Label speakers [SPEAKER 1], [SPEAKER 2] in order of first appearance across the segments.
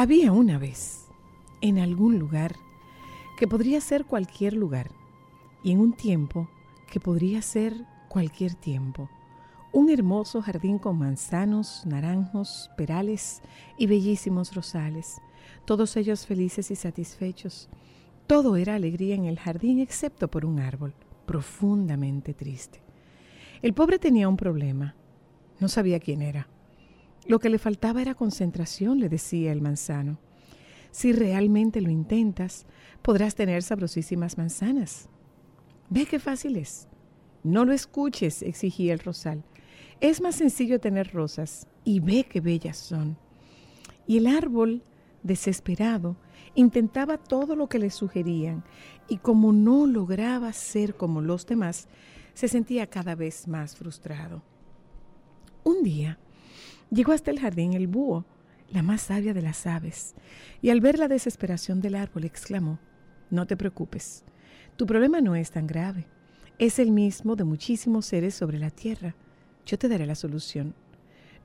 [SPEAKER 1] Había una vez, en algún lugar, que podría ser cualquier lugar, y en un tiempo que podría ser cualquier tiempo, un hermoso jardín con manzanos, naranjos, perales y bellísimos rosales, todos ellos felices y satisfechos. Todo era alegría en el jardín excepto por un árbol, profundamente triste. El pobre tenía un problema, no sabía quién era. Lo que le faltaba era concentración, le decía el manzano. Si realmente lo intentas, podrás tener sabrosísimas manzanas. Ve qué fácil es. No lo escuches, exigía el rosal. Es más sencillo tener rosas y ve qué bellas son. Y el árbol, desesperado, intentaba todo lo que le sugerían y como no lograba ser como los demás, se sentía cada vez más frustrado. Un día, Llegó hasta el jardín el búho, la más sabia de las aves, y al ver la desesperación del árbol exclamó, No te preocupes, tu problema no es tan grave, es el mismo de muchísimos seres sobre la tierra. Yo te daré la solución.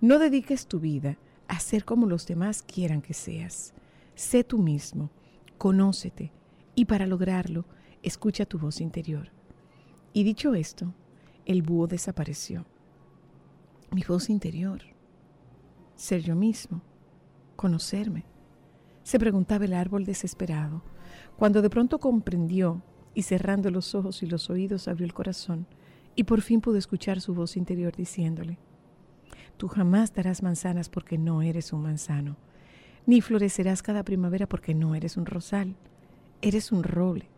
[SPEAKER 1] No dediques tu vida a ser como los demás quieran que seas. Sé tú mismo, conócete, y para lograrlo, escucha tu voz interior. Y dicho esto, el búho desapareció. Mi voz interior ser yo mismo, conocerme. Se preguntaba el árbol desesperado, cuando de pronto comprendió y cerrando los ojos y los oídos abrió el corazón y por fin pudo escuchar su voz interior diciéndole, Tú jamás darás manzanas porque no eres un manzano, ni florecerás cada primavera porque no eres un rosal, eres un roble,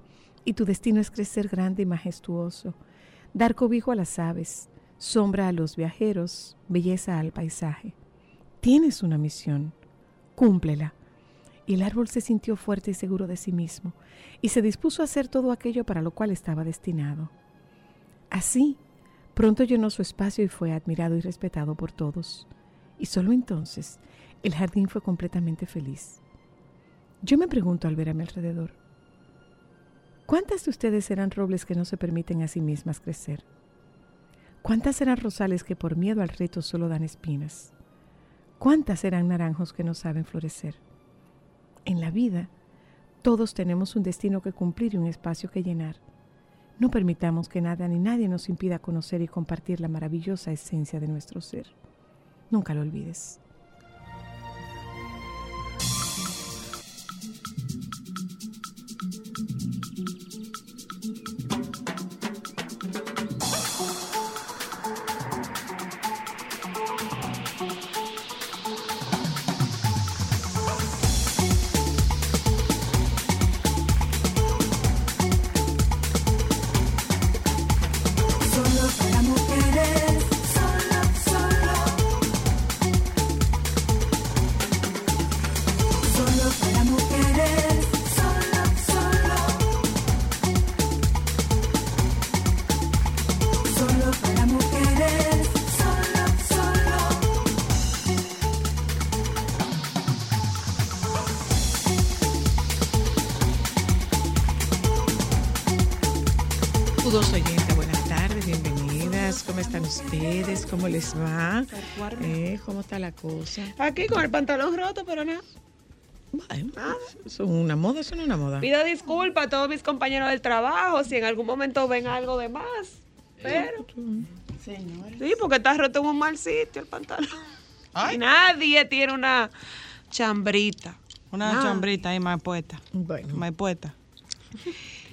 [SPEAKER 1] y tu destino es crecer grande y majestuoso, dar cobijo a las aves, sombra a los viajeros, belleza al paisaje. Tienes una misión, cúmplela. Y el árbol se sintió fuerte y seguro de sí mismo, y se dispuso a hacer todo aquello para lo cual estaba destinado. Así, pronto llenó su espacio y fue admirado y respetado por todos. Y solo entonces el jardín fue completamente feliz. Yo me pregunto al ver a mi alrededor, ¿cuántas de ustedes serán robles que no se permiten a sí mismas crecer? ¿Cuántas serán rosales que por miedo al reto solo dan espinas? ¿Cuántas serán naranjos que no saben florecer? En la vida, todos tenemos un destino que cumplir y un espacio que llenar. No permitamos que nada ni nadie nos impida conocer y compartir la maravillosa esencia de nuestro ser. Nunca lo olvides. ¿Cómo les va? Eh, ¿Cómo está la cosa?
[SPEAKER 2] Aquí con el pantalón roto, pero nada.
[SPEAKER 1] Bueno, ¿Eso es una moda? ¿Eso no es una moda?
[SPEAKER 2] Pido disculpas a todos mis compañeros del trabajo si en algún momento ven algo de más. Pero.
[SPEAKER 3] Señores.
[SPEAKER 2] Sí, porque está roto en un mal sitio el pantalón. Y nadie tiene una chambrita.
[SPEAKER 3] Una
[SPEAKER 2] Nada.
[SPEAKER 3] chambrita ahí más puesta.
[SPEAKER 1] Bueno,
[SPEAKER 3] Más puesta.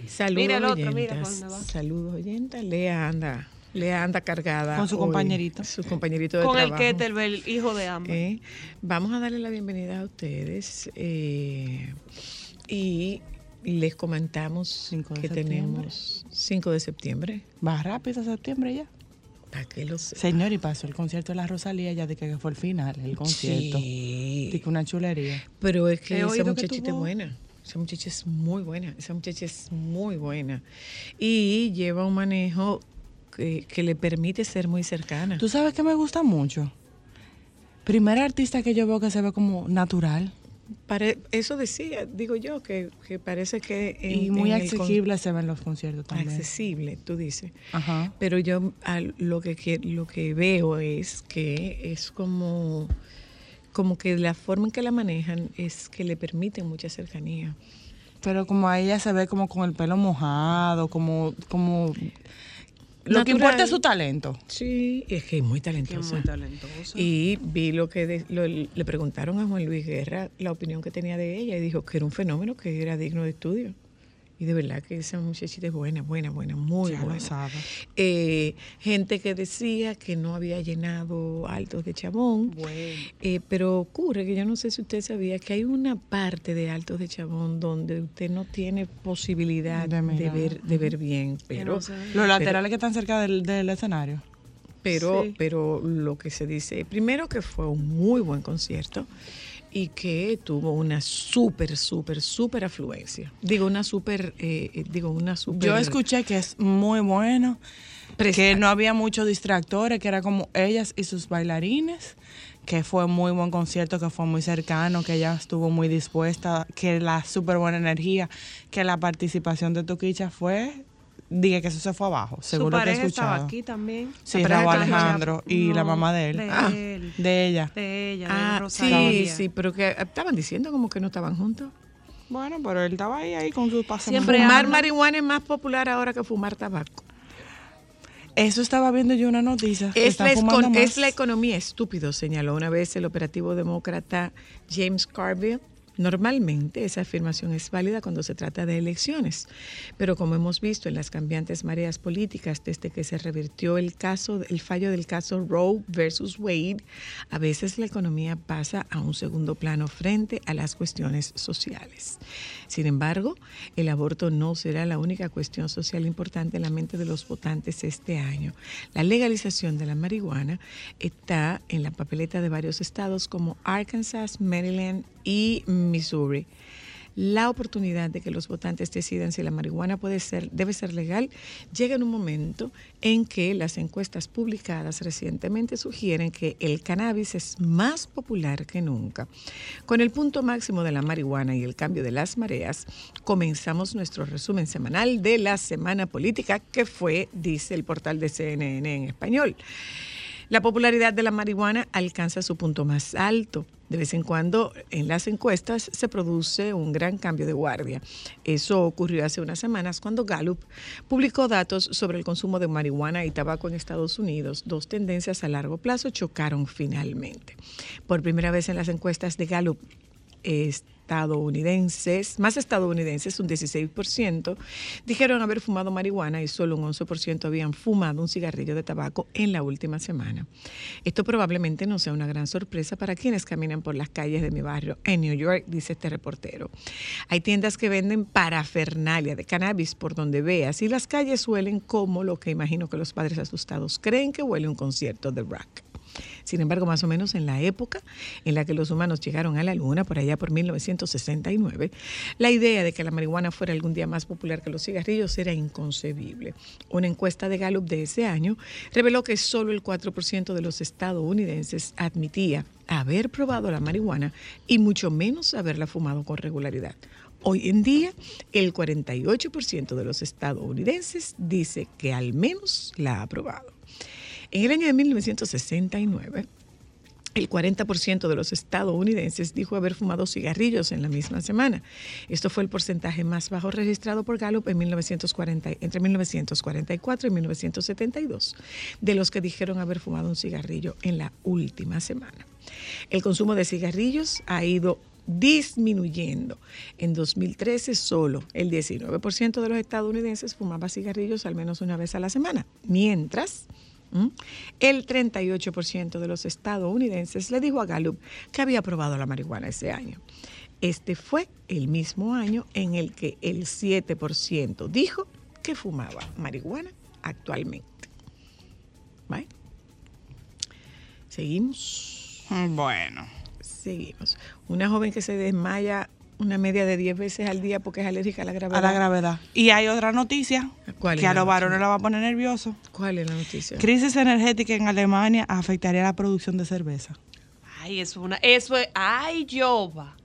[SPEAKER 1] saludos
[SPEAKER 2] Mira el otro,
[SPEAKER 1] oyentas.
[SPEAKER 2] mira.
[SPEAKER 1] Saludos oyentas. Lea anda, Lea anda cargada.
[SPEAKER 3] Con su
[SPEAKER 1] hoy.
[SPEAKER 3] compañerito.
[SPEAKER 1] Su compañerito de
[SPEAKER 2] Con el
[SPEAKER 1] trabajo.
[SPEAKER 2] kettlebell, hijo de ambos.
[SPEAKER 1] Eh, vamos a darle la bienvenida a ustedes eh, y les comentamos que
[SPEAKER 3] septiembre.
[SPEAKER 1] tenemos 5 de septiembre.
[SPEAKER 3] Va rápido septiembre ya.
[SPEAKER 1] Para que lo sepan.
[SPEAKER 3] Señor, y pasó el concierto de la Rosalía ya de que fue el final, el concierto.
[SPEAKER 1] Sí.
[SPEAKER 3] De que una chulería.
[SPEAKER 1] Pero es que
[SPEAKER 2] He
[SPEAKER 1] esa muchachita es buena. Esa muchacha es muy buena. Esa muchacha es muy buena. Y lleva un manejo que, que le permite ser muy cercana.
[SPEAKER 3] ¿Tú sabes que me gusta mucho? Primera artista que yo veo que se ve como natural
[SPEAKER 1] Pare- eso decía, digo yo, que, que parece que... en-
[SPEAKER 3] y muy
[SPEAKER 1] en el con-
[SPEAKER 3] accesible se ven los conciertos también.
[SPEAKER 1] accesible, tú dices.
[SPEAKER 3] Ajá.
[SPEAKER 1] Pero yo a lo que, que- lo que veo es que es como, como que la forma en que la manejan es que le permiten mucha cercanía.
[SPEAKER 3] Pero como a ella se ve como con el pelo mojado, como, como lo que importa es su talento.
[SPEAKER 1] Sí, es que es muy
[SPEAKER 2] es
[SPEAKER 1] talentosa.
[SPEAKER 2] muy talentoso.
[SPEAKER 1] Y vi lo que de- lo- le preguntaron a Juan Luis Guerra la opinión que tenía de ella y dijo que era un fenómeno que era digno de estudio. Y de verdad que esa muchachita es buena, buena, buena, muy
[SPEAKER 3] Ya
[SPEAKER 1] buena. Eh, gente que decía que no había llenado Altos de Chabón.
[SPEAKER 2] Bueno.
[SPEAKER 1] Eh, pero ocurre que yo no sé si usted sabía que hay una parte de Altos de Chabón donde usted no tiene posibilidad
[SPEAKER 3] De
[SPEAKER 1] de, ver, de ver bien, pero.
[SPEAKER 3] Los laterales que están cerca del, del escenario.
[SPEAKER 1] pero,
[SPEAKER 2] Sí.
[SPEAKER 1] pero lo que se dice, primero que fue un muy buen concierto y que tuvo una súper, súper, súper afluencia. Digo, una súper, eh, eh, digo, una súper...
[SPEAKER 3] Yo escuché que es muy bueno, que no había muchos distractores, que era como ellas y sus bailarines, que fue muy buen concierto, que fue muy cercano, que ella estuvo muy dispuesta, que la súper buena energía, que la participación de Toquicha fue, dije que eso se fue abajo,
[SPEAKER 2] Su
[SPEAKER 3] seguro que he
[SPEAKER 2] pareja estaba
[SPEAKER 3] escuchado.
[SPEAKER 2] aquí también.
[SPEAKER 3] Sí, Raúl Alejandro y la mamá de él.
[SPEAKER 2] De
[SPEAKER 1] Ah.
[SPEAKER 2] él.
[SPEAKER 3] De ella.
[SPEAKER 2] De ella, de
[SPEAKER 1] Ah, sí,
[SPEAKER 2] Rosalía.
[SPEAKER 1] sí, pero que estaban diciendo como que no estaban juntos.
[SPEAKER 3] Bueno, pero él estaba ahí, ahí con su.
[SPEAKER 2] Siempre
[SPEAKER 1] Fumar
[SPEAKER 2] anda-
[SPEAKER 1] marihuana es más popular ahora que fumar tabaco.
[SPEAKER 3] Eso estaba viendo yo una noticia. que
[SPEAKER 1] Es
[SPEAKER 3] están
[SPEAKER 1] la,
[SPEAKER 3] fumando
[SPEAKER 1] escon-
[SPEAKER 3] más.
[SPEAKER 1] es la economía estúpido, señaló una vez el operativo demócrata James Carville. Normalmente esa afirmación es válida cuando se trata de elecciones, pero como hemos visto en las cambiantes mareas políticas desde que se revirtió el caso, el fallo del caso Roe versus Wade, a veces la economía pasa a un segundo plano frente a las cuestiones sociales. Sin embargo, el aborto no será la única cuestión social importante en la mente de los votantes este año. La legalización de la marihuana está en la papeleta de varios estados como Arkansas, Maryland y Missouri. La oportunidad de que los votantes decidan si la marihuana puede ser, debe ser legal llega en un momento en que las encuestas publicadas recientemente sugieren que el cannabis es más popular que nunca. Con el punto máximo de la marihuana y el cambio de las mareas, comenzamos nuestro resumen semanal de la semana política que fue, dice el portal de CNN en español. La popularidad de la marihuana alcanza su punto más alto. De vez en cuando en las encuestas se produce un gran cambio de guardia. Eso ocurrió hace unas semanas cuando Gallup publicó datos sobre el consumo de marihuana y tabaco en Estados Unidos. Dos tendencias a largo plazo chocaron finalmente. Por primera vez en las encuestas de Gallup, estadounidenses, más estadounidenses, un 16%, dijeron haber fumado marihuana y solo un 11% habían fumado un cigarrillo de tabaco en la última semana. Esto probablemente no sea una gran sorpresa para quienes caminan por las calles de mi barrio en New York, dice este reportero. Hay tiendas que venden parafernalia de cannabis por donde veas y las calles huelen como lo que imagino que los padres asustados creen que huele un concierto de rock. Sin embargo, más o menos en la época en la que los humanos llegaron a la Luna, por allá por 1969, la idea de que la marihuana fuera algún día más popular que los cigarrillos era inconcebible. Una encuesta de Gallup de ese año reveló que solo el 4% de los estadounidenses admitía haber probado la marihuana y mucho menos haberla fumado con regularidad. Hoy en día, el 48% de los estadounidenses dice que al menos la ha probado. En el año de 1969, el 40% de los estadounidenses dijo haber fumado cigarrillos en la misma semana. Esto fue el porcentaje más bajo registrado por Gallup en 1940, entre 1944 y 1972, de los que dijeron haber fumado un cigarrillo en la última semana. El consumo de cigarrillos ha ido disminuyendo. En 2013 solo el 19% de los estadounidenses fumaba cigarrillos al menos una vez a la semana, mientras el 38% de los estadounidenses le dijo a Gallup que había probado la marihuana ese año. Este fue el mismo año en el que el 7% dijo que fumaba marihuana actualmente. Seguimos.
[SPEAKER 3] Bueno.
[SPEAKER 1] Seguimos. Una joven que se desmaya una media de 10 veces al día porque es alérgica a la gravedad.
[SPEAKER 3] A la gravedad. Y hay otra noticia que a los varones la va a poner nervioso.
[SPEAKER 1] ¿Cuál es la noticia?
[SPEAKER 3] Crisis energética en Alemania afectaría la producción de cerveza.
[SPEAKER 2] Ay, es una, eso es, ay, Yoba.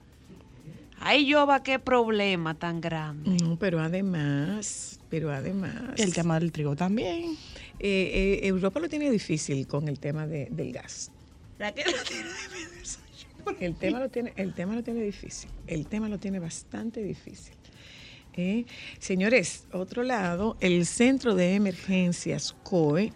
[SPEAKER 2] Ay, Yoba, qué problema tan grande.
[SPEAKER 1] No, pero además, pero además.
[SPEAKER 3] El tema del trigo también.
[SPEAKER 1] Eh, eh, Europa lo tiene difícil con el tema del gas.
[SPEAKER 2] La que lo tiene
[SPEAKER 1] difícil. El tema lo tiene, el tema lo tiene difícil. El tema lo tiene bastante difícil. ¿eh? señores, otro lado, el Centro de Emergencias COE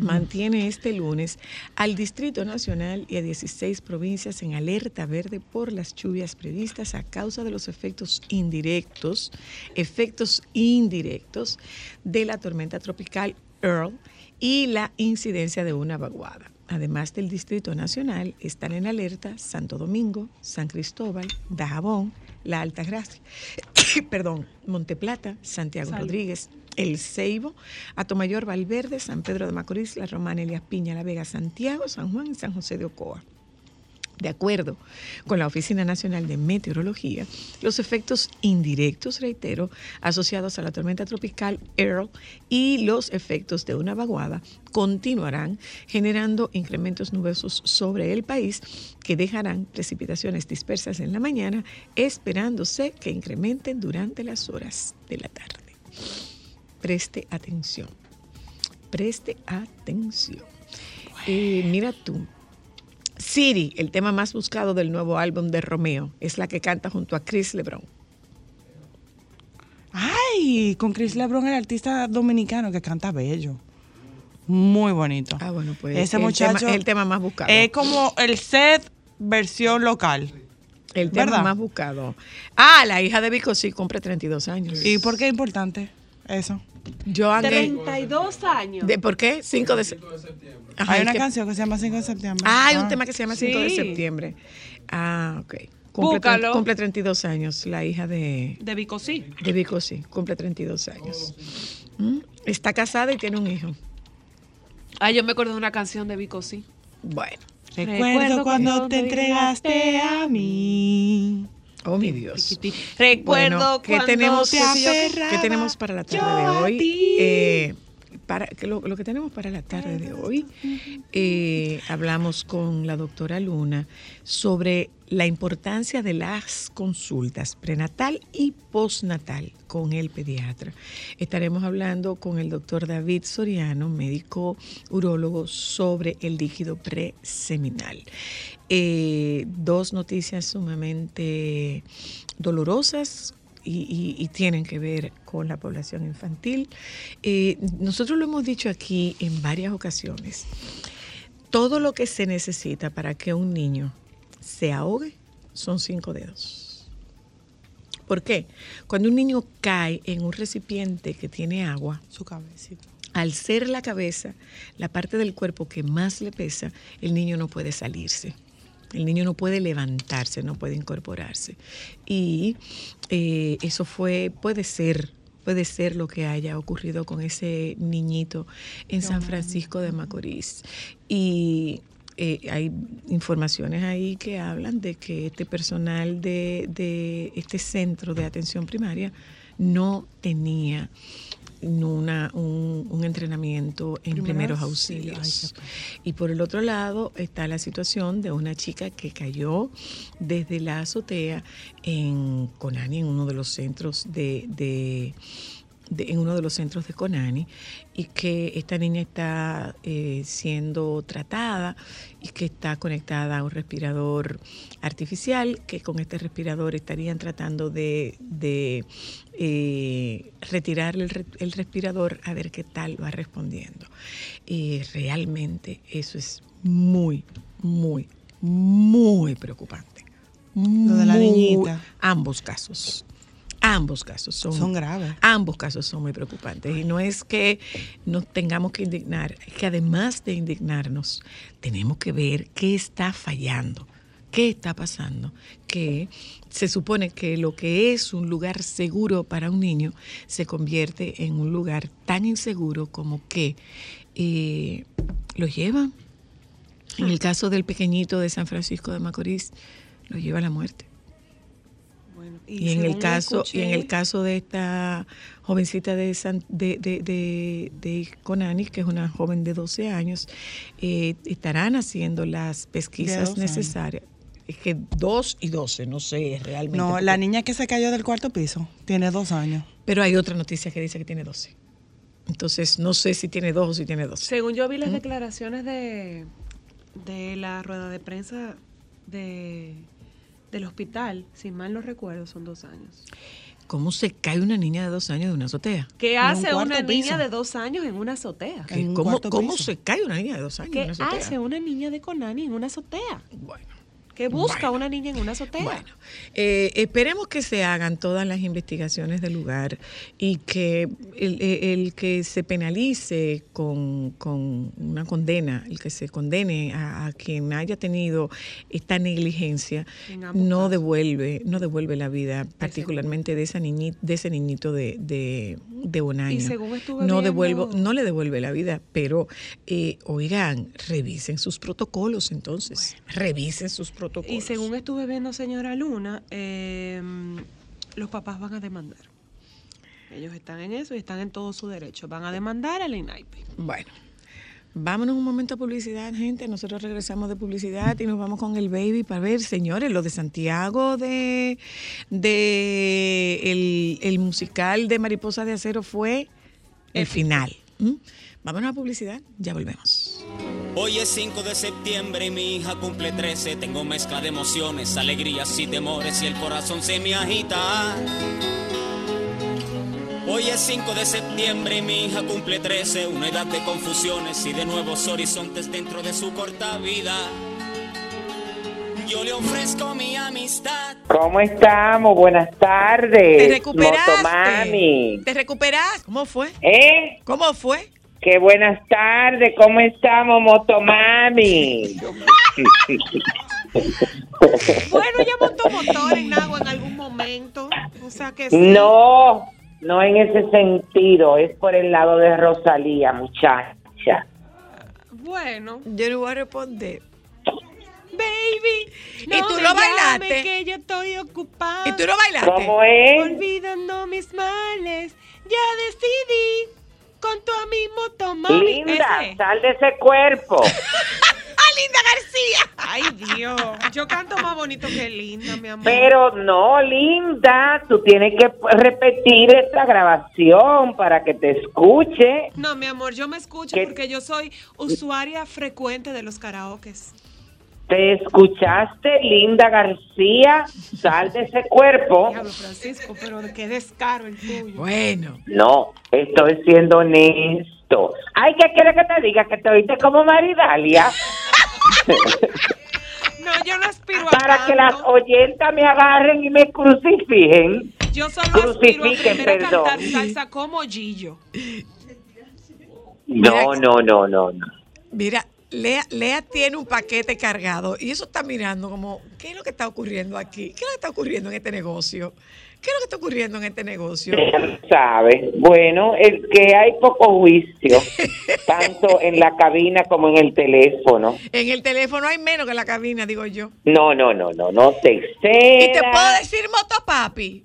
[SPEAKER 1] mantiene este lunes al Distrito Nacional y a 16 provincias en alerta verde por las lluvias previstas a causa de los efectos indirectos, efectos indirectos de la tormenta tropical Earl y la incidencia de una vaguada. Además del Distrito Nacional, están en alerta Santo Domingo, San Cristóbal, Dajabón, La Alta Gracia, perdón, Monteplata, Santiago Rodríguez, El Ceibo, Atomayor Valverde, San Pedro de Macorís, La Romana, Elias Piña, La Vega, Santiago, San Juan y San José de Ocoa. De acuerdo con la Oficina Nacional de Meteorología, los efectos indirectos, reitero, asociados a la tormenta tropical Earl y los efectos de una vaguada continuarán generando incrementos nubosos sobre el país que dejarán precipitaciones dispersas en la mañana, esperándose que incrementen durante las horas de la tarde. Preste atención, preste atención. Eh, mira tú, City, el tema más buscado del nuevo álbum de Romeo, es la que canta junto a Chris LeBron.
[SPEAKER 3] Ay, con Chris LeBron, el artista dominicano que canta bello. Muy bonito.
[SPEAKER 1] Ah, bueno, pues ese muchacho es el tema más buscado.
[SPEAKER 3] Es como el set versión local.
[SPEAKER 1] El tema más buscado. Ah, la hija de Vico sí cumple 32 años.
[SPEAKER 3] ¿Y por qué es importante eso?
[SPEAKER 2] Yo 32 años.
[SPEAKER 1] ¿De por qué? 5 de septiembre.
[SPEAKER 3] Hay una canción que se llama 5 de septiembre.
[SPEAKER 1] Ah, hay un ah. tema que se llama 5 de septiembre. Ah, ok. Cumple, cumple 32 años, la hija de...
[SPEAKER 2] De Vico sí.
[SPEAKER 1] De Vico sí, cumple 32 años. ¿Mm? Está casada y tiene un hijo.
[SPEAKER 2] Ah, yo me acuerdo de una canción de Vico sí.
[SPEAKER 1] Bueno.
[SPEAKER 3] Recuerdo cuando te entregaste a mí.
[SPEAKER 1] Oh, mi Dios.
[SPEAKER 2] Recuerdo
[SPEAKER 1] ¿qué tenemos, ¿qué tenemos para la tarde de hoy? Eh, para, lo, lo, que tenemos para la tarde de hoy, eh, hablamos con la doctora Luna sobre la importancia de las consultas prenatal y postnatal con el pediatra. Estaremos hablando con el doctor David Soriano, médico urólogo, sobre el líquido preseminal. Eh, dos noticias sumamente dolorosas y, tienen que ver con la población infantil. Eh, nosotros lo hemos dicho aquí en varias ocasiones. Todo lo que se necesita para que un niño se ahogue son cinco dedos. ¿Por qué? Cuando un niño cae en un recipiente que tiene agua,
[SPEAKER 3] su cabecita.
[SPEAKER 1] Al ser la cabeza la parte del cuerpo que más le pesa, el niño no puede salirse. El niño no puede levantarse, no puede incorporarse. Y eh, eso fue, puede ser, puede ser lo que haya ocurrido con ese niñito en San Francisco de Macorís. Y eh, hay informaciones ahí que hablan de que este personal de, de este centro de atención primaria no tenía una, un, entrenamiento en primeros, auxilios. y por el otro lado está la situación de una chica que cayó desde la azotea en Conani, en uno de los centros de, de- en uno de los centros de Conani y que esta niña está eh, siendo tratada y que está conectada a un respirador artificial, que con este respirador estarían tratando de, de, eh, retirar el, re- el respirador a ver qué tal va respondiendo. Y realmente eso es muy, muy, muy preocupante.
[SPEAKER 3] Lo de la niñita.
[SPEAKER 1] Ambos casos. Ambos casos son,
[SPEAKER 3] Son graves.
[SPEAKER 1] Ambos casos son muy preocupantes. Y no es que nos tengamos que indignar, es que además de indignarnos, tenemos que ver qué está fallando, qué está pasando. Que se supone que lo que es un lugar seguro para un niño se convierte en un lugar tan inseguro como que eh, lo llevan. En el caso del pequeñito de San Francisco de Macorís, lo lleva a la muerte. Y, en el caso, y en el caso de esta jovencita de, San- de, de, de, de Conani, que es una joven de 12 años, eh, estarán haciendo las pesquisas
[SPEAKER 3] 12 años.
[SPEAKER 1] necesarias. Es que 2 y 12, no sé realmente.
[SPEAKER 3] No,
[SPEAKER 1] porque-
[SPEAKER 3] la niña que se cayó del cuarto piso tiene dos años.
[SPEAKER 1] Pero hay otra noticia que dice que tiene 12. Entonces, no sé si tiene 2 o si tiene 12.
[SPEAKER 2] Según yo vi las declaraciones de, de la rueda de prensa de, del hospital, si mal no recuerdo, son dos años.
[SPEAKER 1] ¿Cómo se cae una niña de 2 años de una azotea?
[SPEAKER 2] ¿Qué
[SPEAKER 3] En un
[SPEAKER 2] hace una
[SPEAKER 3] piso.
[SPEAKER 2] niña de dos años en una azotea?
[SPEAKER 1] ¿Qué?
[SPEAKER 3] En un
[SPEAKER 1] ¿Cómo, cómo se cae una niña de 2 años en
[SPEAKER 2] ¿Qué
[SPEAKER 1] una azotea?
[SPEAKER 2] hace una niña de Conani en una azotea?
[SPEAKER 1] Bueno.
[SPEAKER 2] ¿Qué busca
[SPEAKER 1] Bueno.
[SPEAKER 2] una niña en una azotea?
[SPEAKER 1] Bueno, eh, esperemos que se hagan todas las investigaciones del lugar y que el, el- el que se penalice con, con una condena, el que se condene a, a quien haya tenido esta negligencia, no devuelve, no devuelve la vida, particularmente de esa niñi- de ese niñito de, de, de un año.
[SPEAKER 2] Y según estuve
[SPEAKER 1] no
[SPEAKER 2] viendo-
[SPEAKER 1] devuelvo, no le devuelve la vida, pero eh, oigan, revisen sus protocolos entonces, revisen sus protocolos.
[SPEAKER 2] Y según estuve viendo, señora Luna, eh, los papás van a demandar. Ellos están en eso y están en todo su derecho. Van a demandar al INAIPI.
[SPEAKER 1] Bueno, vámonos un momento a publicidad, gente. Nosotros regresamos de publicidad y nos vamos con el baby para ver, señores, lo de Santiago de, de el, el musical de Mariposa de Acero fue el final. Vámonos a publicidad, ya volvemos.
[SPEAKER 4] Hoy es 5 de septiembre y mi hija cumple 13. Tengo mezcla de emociones, alegrías y temores y el corazón se me agita. Hoy es 5 de septiembre y mi hija cumple 13. Una edad de confusiones y de nuevos horizontes dentro de su corta vida. Yo le ofrezco mi amistad.
[SPEAKER 5] ¿Cómo estamos? Buenas tardes.
[SPEAKER 1] Te recuperaste.
[SPEAKER 5] Motomami.
[SPEAKER 1] Te recuperaste. ¿Cómo fue?
[SPEAKER 5] ¿Eh?
[SPEAKER 1] ¿Cómo fue?
[SPEAKER 5] Qué buenas tardes. ¿Cómo estamos, Motomami?
[SPEAKER 2] Bueno, ella montó motor en agua en algún momento. O sea que sí.
[SPEAKER 5] no, no en ese sentido. Es por el lado de Rosalía, muchacha.
[SPEAKER 2] Bueno,
[SPEAKER 1] Yo no voy a responder.
[SPEAKER 2] baby.
[SPEAKER 1] ¿Y
[SPEAKER 2] no
[SPEAKER 1] tú
[SPEAKER 2] me
[SPEAKER 1] lo bailaste?
[SPEAKER 2] que yo estoy ocupada.
[SPEAKER 1] ¿Y tú no bailaste?
[SPEAKER 5] ¿Cómo es?
[SPEAKER 2] Olvidando mis males. Ya decidí con tu amigo Motomami.
[SPEAKER 5] Linda,
[SPEAKER 2] Ese.
[SPEAKER 5] sal de ese cuerpo.
[SPEAKER 1] ¡Ah, Linda García!
[SPEAKER 2] Ay, Dios. Yo canto más bonito que Linda, mi amor.
[SPEAKER 5] Pero no, Linda, tú tienes que repetir esta grabación para que te escuche.
[SPEAKER 2] No, mi amor, yo me escucho
[SPEAKER 5] ¿Qué?
[SPEAKER 2] porque yo soy usuaria frecuente de los karaokes.
[SPEAKER 5] ¿Te escuchaste, Linda García? Sal de ese cuerpo.
[SPEAKER 2] Diablo, Francisco, pero qué descaro el tuyo.
[SPEAKER 1] Bueno,
[SPEAKER 5] No, estoy siendo honesto. Ay, ¿qué quieres que te diga? Que te oíste como Maridalia.
[SPEAKER 2] No, yo no aspiro a
[SPEAKER 5] Para que las oyentas me agarren y me crucifijen.
[SPEAKER 2] Yo solo aspiro a a cantar
[SPEAKER 5] perdón.
[SPEAKER 2] salsa como Gillo.
[SPEAKER 5] No, no, no, no, no.
[SPEAKER 1] mira, Lea, Lea tiene un paquete cargado y eso está mirando como, ¿qué es lo que está ocurriendo aquí? ¿Qué es lo que está ocurriendo en este negocio? ¿Qué es lo que está ocurriendo en este negocio?
[SPEAKER 5] Sabes. Bueno, es que hay poco juicio, tanto en la cabina como en el teléfono.
[SPEAKER 1] En el teléfono hay menos que en la cabina, digo yo.
[SPEAKER 5] No, no, no, no, no te
[SPEAKER 1] Y te puedo decir motopapi.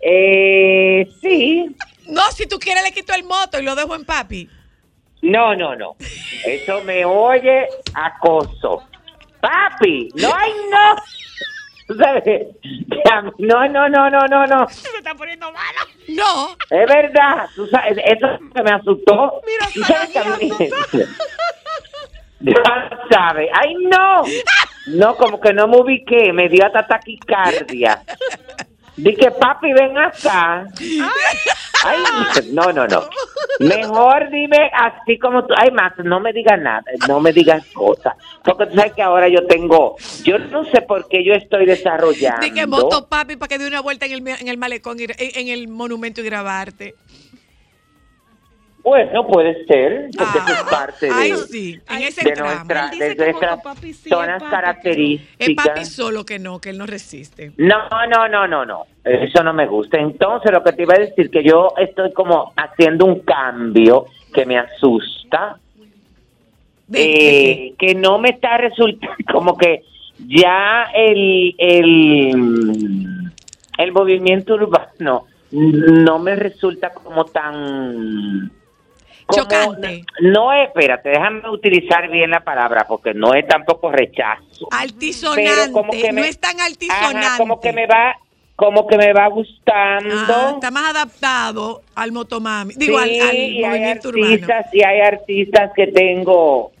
[SPEAKER 5] Eh, sí.
[SPEAKER 1] No, si tú quieres le quito el moto y lo dejo en papi.
[SPEAKER 5] No, no, no. Eso me oye acoso. Papi, no hay no. sabes, no, no, no, no, no, no.
[SPEAKER 1] No,
[SPEAKER 5] Es verdad, tú sabes, eso que me asustó.
[SPEAKER 2] Mira,
[SPEAKER 5] Tú sabes que Ya sabes, ay no, no, como que no me ubiqué, me dio hasta taquicardia. Dije, papi, ven acá. Ay, no, no, no. Mejor dime así como tú. Ay, Max, no me digas nada, no me digas cosas. Porque tú sabes que ahora yo tengo, yo no sé por qué yo estoy desarrollando.
[SPEAKER 1] de que moto papi para que dé una vuelta en el, en el malecón, en el monumento y grabarte.
[SPEAKER 5] Bueno, puede ser, porque eso es parte de,
[SPEAKER 1] Ah, Ay, sí, en ese
[SPEAKER 5] de
[SPEAKER 1] tramo.
[SPEAKER 5] nuestra,
[SPEAKER 2] Él dice
[SPEAKER 5] de nuestras
[SPEAKER 2] sí,
[SPEAKER 5] zonas
[SPEAKER 2] papi,
[SPEAKER 5] características.
[SPEAKER 1] Es papi solo que no, que él no resiste.
[SPEAKER 5] No, no, no, no, no. Eso no me gusta. Entonces, lo que te iba a decir que yo estoy como haciendo un cambio que me asusta,
[SPEAKER 1] ¿De- de
[SPEAKER 5] eh, que no me está resultando como que ya el el el movimiento urbano no me resulta como tan como-
[SPEAKER 1] Chocante.
[SPEAKER 5] No, espérate, déjame utilizar bien la palabra porque no es tampoco rechazo
[SPEAKER 1] Altisonante,
[SPEAKER 5] como que me-
[SPEAKER 1] no es tan altisonante.
[SPEAKER 5] Ajá, como que me va como que me va gustando
[SPEAKER 1] Ah, está más adaptado al motomami, digo,
[SPEAKER 5] Sí,
[SPEAKER 1] al, al
[SPEAKER 5] y hay
[SPEAKER 1] movimiento urbano.
[SPEAKER 5] artistas y hay artistas que tengo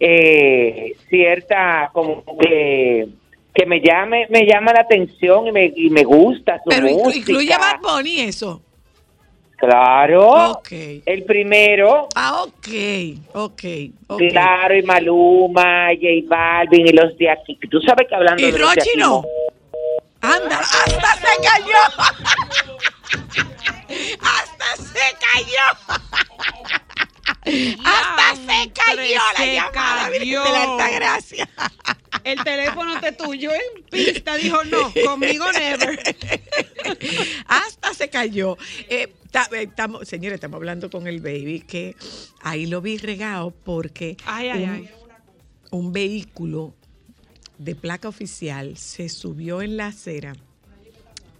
[SPEAKER 5] eh, cierta como que que me llame me llama la atención y me, y me gusta su
[SPEAKER 1] Pero
[SPEAKER 5] música
[SPEAKER 1] incluye a Bad Bunny eso.
[SPEAKER 5] Claro
[SPEAKER 1] Ok.
[SPEAKER 5] el primero
[SPEAKER 1] Ah, ok, ok, ok.
[SPEAKER 5] claro y Maluma J Balvin y los de aquí tú sabes que hablando
[SPEAKER 1] Y
[SPEAKER 5] de de
[SPEAKER 1] Rochi no. Anda, hasta se cayó. hasta se cayó. hasta se cayó la
[SPEAKER 2] se
[SPEAKER 1] llamada
[SPEAKER 2] cayó.
[SPEAKER 1] de la Altagracia.
[SPEAKER 2] El teléfono te tuyo en pista, dijo no, conmigo never.
[SPEAKER 1] hasta se cayó. Eh, ta- eh, estamos, señores, estamos hablando con el baby que ahí lo vi regado porque
[SPEAKER 2] Ay, ay,
[SPEAKER 1] un,
[SPEAKER 2] ay.
[SPEAKER 1] un vehículo de placa oficial se subió en la acera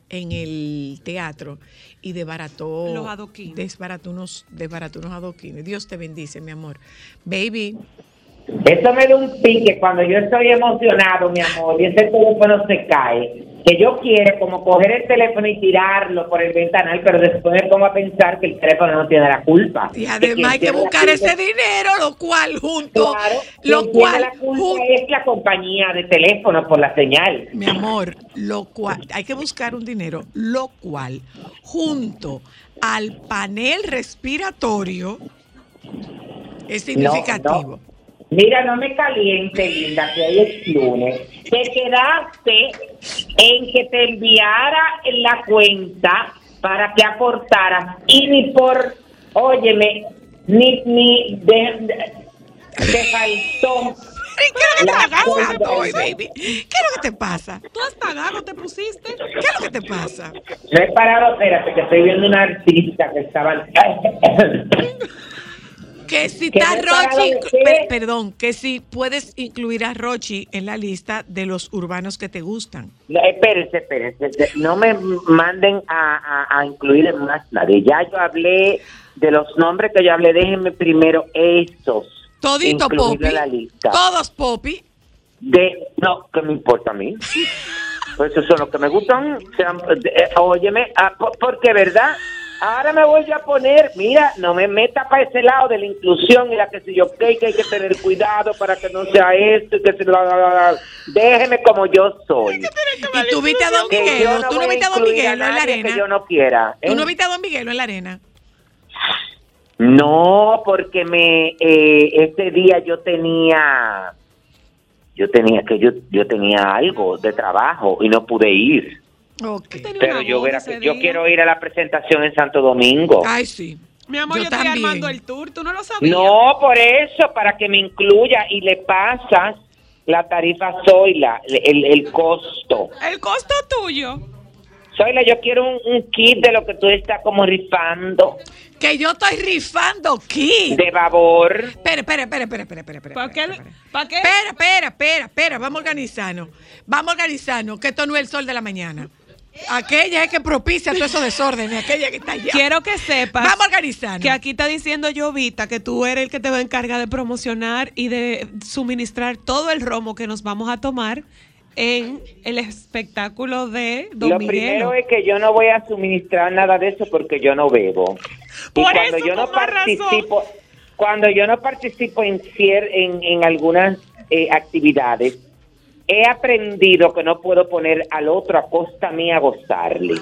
[SPEAKER 1] en el teatro y desbarató
[SPEAKER 2] Los adoquines.
[SPEAKER 1] desbarató unos desbarató unos adoquines. Dios te bendice, mi amor. Baby,
[SPEAKER 5] Eso me da un pique cuando yo estoy emocionado, mi amor, y ese teléfono se cae. Que yo quiero como coger el teléfono y tirarlo por el ventanal, pero después me pongo a pensar que el teléfono no tiene la culpa.
[SPEAKER 1] y además hay que buscar
[SPEAKER 5] culpa-
[SPEAKER 1] ese dinero, lo cual junto
[SPEAKER 5] Claro,
[SPEAKER 1] lo cual
[SPEAKER 5] la culpa es la compañía de teléfono por la señal.
[SPEAKER 1] Mi amor, lo cual, hay que buscar un dinero, lo cual, junto al panel respiratorio, es significativo.
[SPEAKER 5] no. Mira, no me caliente, linda, que hoy es lunes. Te quedaste en que te enviara la cuenta para que aportaras y ni por, óyeme, ni, ni te faltó.
[SPEAKER 1] ¿Y ¿Qué es lo que te
[SPEAKER 5] cuenta.
[SPEAKER 1] hoy, baby? ¿Qué es lo que te pasa?
[SPEAKER 2] ¿Tú hasta gago te pusiste?
[SPEAKER 1] ¿Qué es lo que te pasa?
[SPEAKER 5] No he parado, espérate, que estoy viendo una artista que estaba...
[SPEAKER 1] Que si
[SPEAKER 5] ¿Qué
[SPEAKER 1] está Rochi, per- perdón, que si puedes incluir a Rochi en la lista de los urbanos que te gustan.
[SPEAKER 5] No, espérense, espérense, no me manden a, a- a incluir en más nadie. Ya yo hablé de los nombres que yo hablé, déjenme primero esos.
[SPEAKER 1] Todito
[SPEAKER 5] en la lista.
[SPEAKER 1] todos Popi.
[SPEAKER 5] De, no, ¿qué me importa a mí? Pues esos son los que me gustan. Sean- eh, óyeme, ah, po- porque verdad, ahora me voy a poner, mira, no me meta para ese lado de la inclusión y la que si yo que que hay que tener cuidado para que no sea esto y que se la, la, la, la. déjeme como yo soy.
[SPEAKER 1] Y tú viste a Don
[SPEAKER 5] Que yo
[SPEAKER 1] Miguelo, tú no viste a Don Miguelo en la arena.
[SPEAKER 5] Que yo no quiera. ¿eh?
[SPEAKER 1] ¿Tú no viste a Don Miguelo en la arena?
[SPEAKER 5] No, porque me eh, ese día yo tenía yo tenía que yo yo tenía algo de trabajo y no pude ir. Pero yo verá yo quiero ir a la presentación en Santo Domingo.
[SPEAKER 1] Ay, sí.
[SPEAKER 2] Mi amor, yo,
[SPEAKER 1] Yo
[SPEAKER 2] estoy
[SPEAKER 1] también.
[SPEAKER 2] armando el tour, ¿tú no lo sabías?
[SPEAKER 5] No, por eso, para que me incluya y le pasas la tarifa Zoila, el, el costo.
[SPEAKER 2] El costo tuyo.
[SPEAKER 5] Zoila, yo quiero un, un kit de lo que tú estás como rifando,
[SPEAKER 1] Que yo estoy rifando aquí.
[SPEAKER 5] de babor.
[SPEAKER 1] Espera, espera, espera, espera, espera, espera, espera.
[SPEAKER 2] ¿Para qué?
[SPEAKER 1] espera, espera.
[SPEAKER 2] ¿Para qué?
[SPEAKER 1] Espera, espera, espera, espera, vamos a organizarnos. Vamos a organizarnos, que esto no es el sol de la mañana. Aquella es que propicia todo esos desórdenes, aquella que está allá.
[SPEAKER 2] Quiero que sepas
[SPEAKER 1] Vamos a organizarnos.
[SPEAKER 2] que aquí está diciendo Jovita que tú eres el que te va a encargar de promocionar y de suministrar todo el romo que nos vamos a tomar en el espectáculo de
[SPEAKER 5] Lo
[SPEAKER 2] Don
[SPEAKER 5] primero
[SPEAKER 2] Miguelo.
[SPEAKER 5] es que yo no voy a suministrar nada de eso porque yo no bebo. Y
[SPEAKER 2] Por
[SPEAKER 5] cuando
[SPEAKER 2] eso,
[SPEAKER 5] yo no
[SPEAKER 2] razón.
[SPEAKER 5] participo, cuando yo no participo en cier- en, en algunas eh, actividades, he aprendido que no puedo poner al otro a costa mía a gozarle.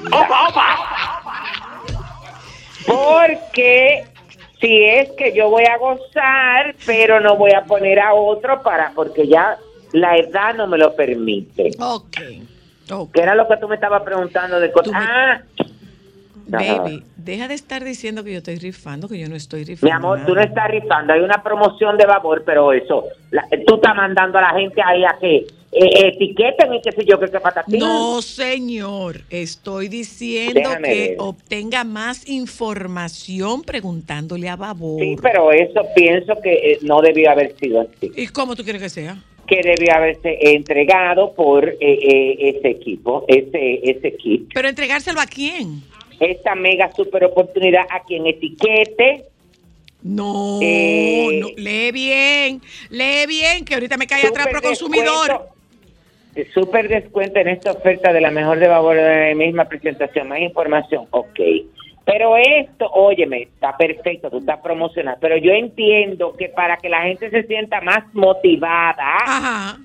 [SPEAKER 5] Porque si es que yo voy a gozar, pero no voy a poner a otro para, porque ya la edad no me lo permite.
[SPEAKER 1] Ok. ok.
[SPEAKER 5] ¿Qué era lo que tú me estabas preguntando de cosas?
[SPEAKER 1] Me-
[SPEAKER 5] Ah,
[SPEAKER 1] Baby, deja de estar diciendo que yo estoy rifando, que yo no estoy rifando.
[SPEAKER 5] mi amor, tú no
[SPEAKER 1] nada.
[SPEAKER 5] estás rifando. Hay una promoción de babor, pero eso, la- tú estás mandando a la gente ahí a que eh, etiqueten y qué sé yo, qué, qué patatín.
[SPEAKER 1] No, señor. Estoy diciendo
[SPEAKER 5] Déjame
[SPEAKER 1] que
[SPEAKER 5] ver.
[SPEAKER 1] obtenga más información preguntándole a Babor.
[SPEAKER 5] Sí, pero eso pienso que eh, no debió haber sido así.
[SPEAKER 1] ¿Y cómo tú quieres que sea?
[SPEAKER 5] Que debió haberse entregado por eh, eh, ese equipo, ese, ese equipo.
[SPEAKER 1] Pero entregárselo a quién?
[SPEAKER 5] Esta mega super oportunidad a quien etiquete.
[SPEAKER 1] No,
[SPEAKER 5] Eh,
[SPEAKER 1] no, lee bien, lee bien, que ahorita me cae atrás por consumidor.
[SPEAKER 5] Eh, Súper descuento en esta oferta de la mejor de Babor de la misma presentación. Más información, ok. Pero esto, óyeme, está perfecto, tú estás promocionando. Pero yo entiendo que para que la gente se sienta más motivada,
[SPEAKER 1] Ajá.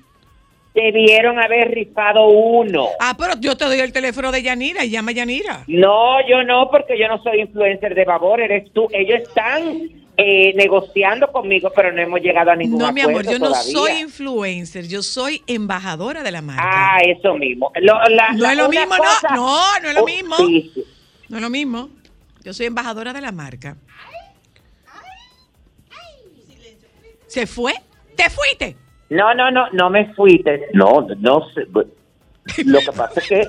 [SPEAKER 5] debieron haber rifado uno.
[SPEAKER 1] Ah, pero yo te doy el teléfono de Yanira y llama a Yanira.
[SPEAKER 5] No, yo no, porque yo no soy influencer de Babor, eres tú. Ellos están eh, negociando conmigo, pero no hemos llegado a ningún
[SPEAKER 1] No, mi amor,
[SPEAKER 5] acuerdo
[SPEAKER 1] yo no soy influencer, yo soy embajadora de la marca.
[SPEAKER 5] Ah, eso mismo. Lo- la-
[SPEAKER 1] No
[SPEAKER 5] la-
[SPEAKER 1] es lo mismo,
[SPEAKER 5] cosa-
[SPEAKER 1] no, no, no es lo mismo.
[SPEAKER 5] sí, sí.
[SPEAKER 1] No es lo mismo. Yo soy embajadora de la marca. ¿Se fue? ¿Te fuiste?
[SPEAKER 5] No, no, no, no me fuiste. No, no sé. Lo que pasa es que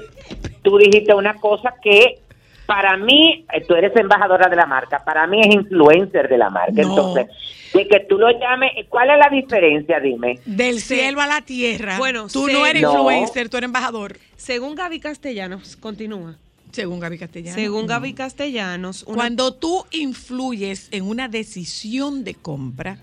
[SPEAKER 5] tú dijiste una cosa que para mí, eh, tú eres embajadora de la marca, para mí es influencer de la marca.
[SPEAKER 1] No.
[SPEAKER 5] Entonces, de que tú lo llames, ¿cuál es la diferencia? Dime.
[SPEAKER 1] Del
[SPEAKER 2] Sí.
[SPEAKER 1] cielo a la tierra.
[SPEAKER 2] Bueno,
[SPEAKER 1] tú no eres
[SPEAKER 5] No.
[SPEAKER 1] influencer, tú eres embajador.
[SPEAKER 2] Según Gaby Castellanos, continúa.
[SPEAKER 1] Según Gaby Castellano.
[SPEAKER 2] Según. Gaby Castellanos, una-
[SPEAKER 1] Cuando tú influyes en una decisión de compra,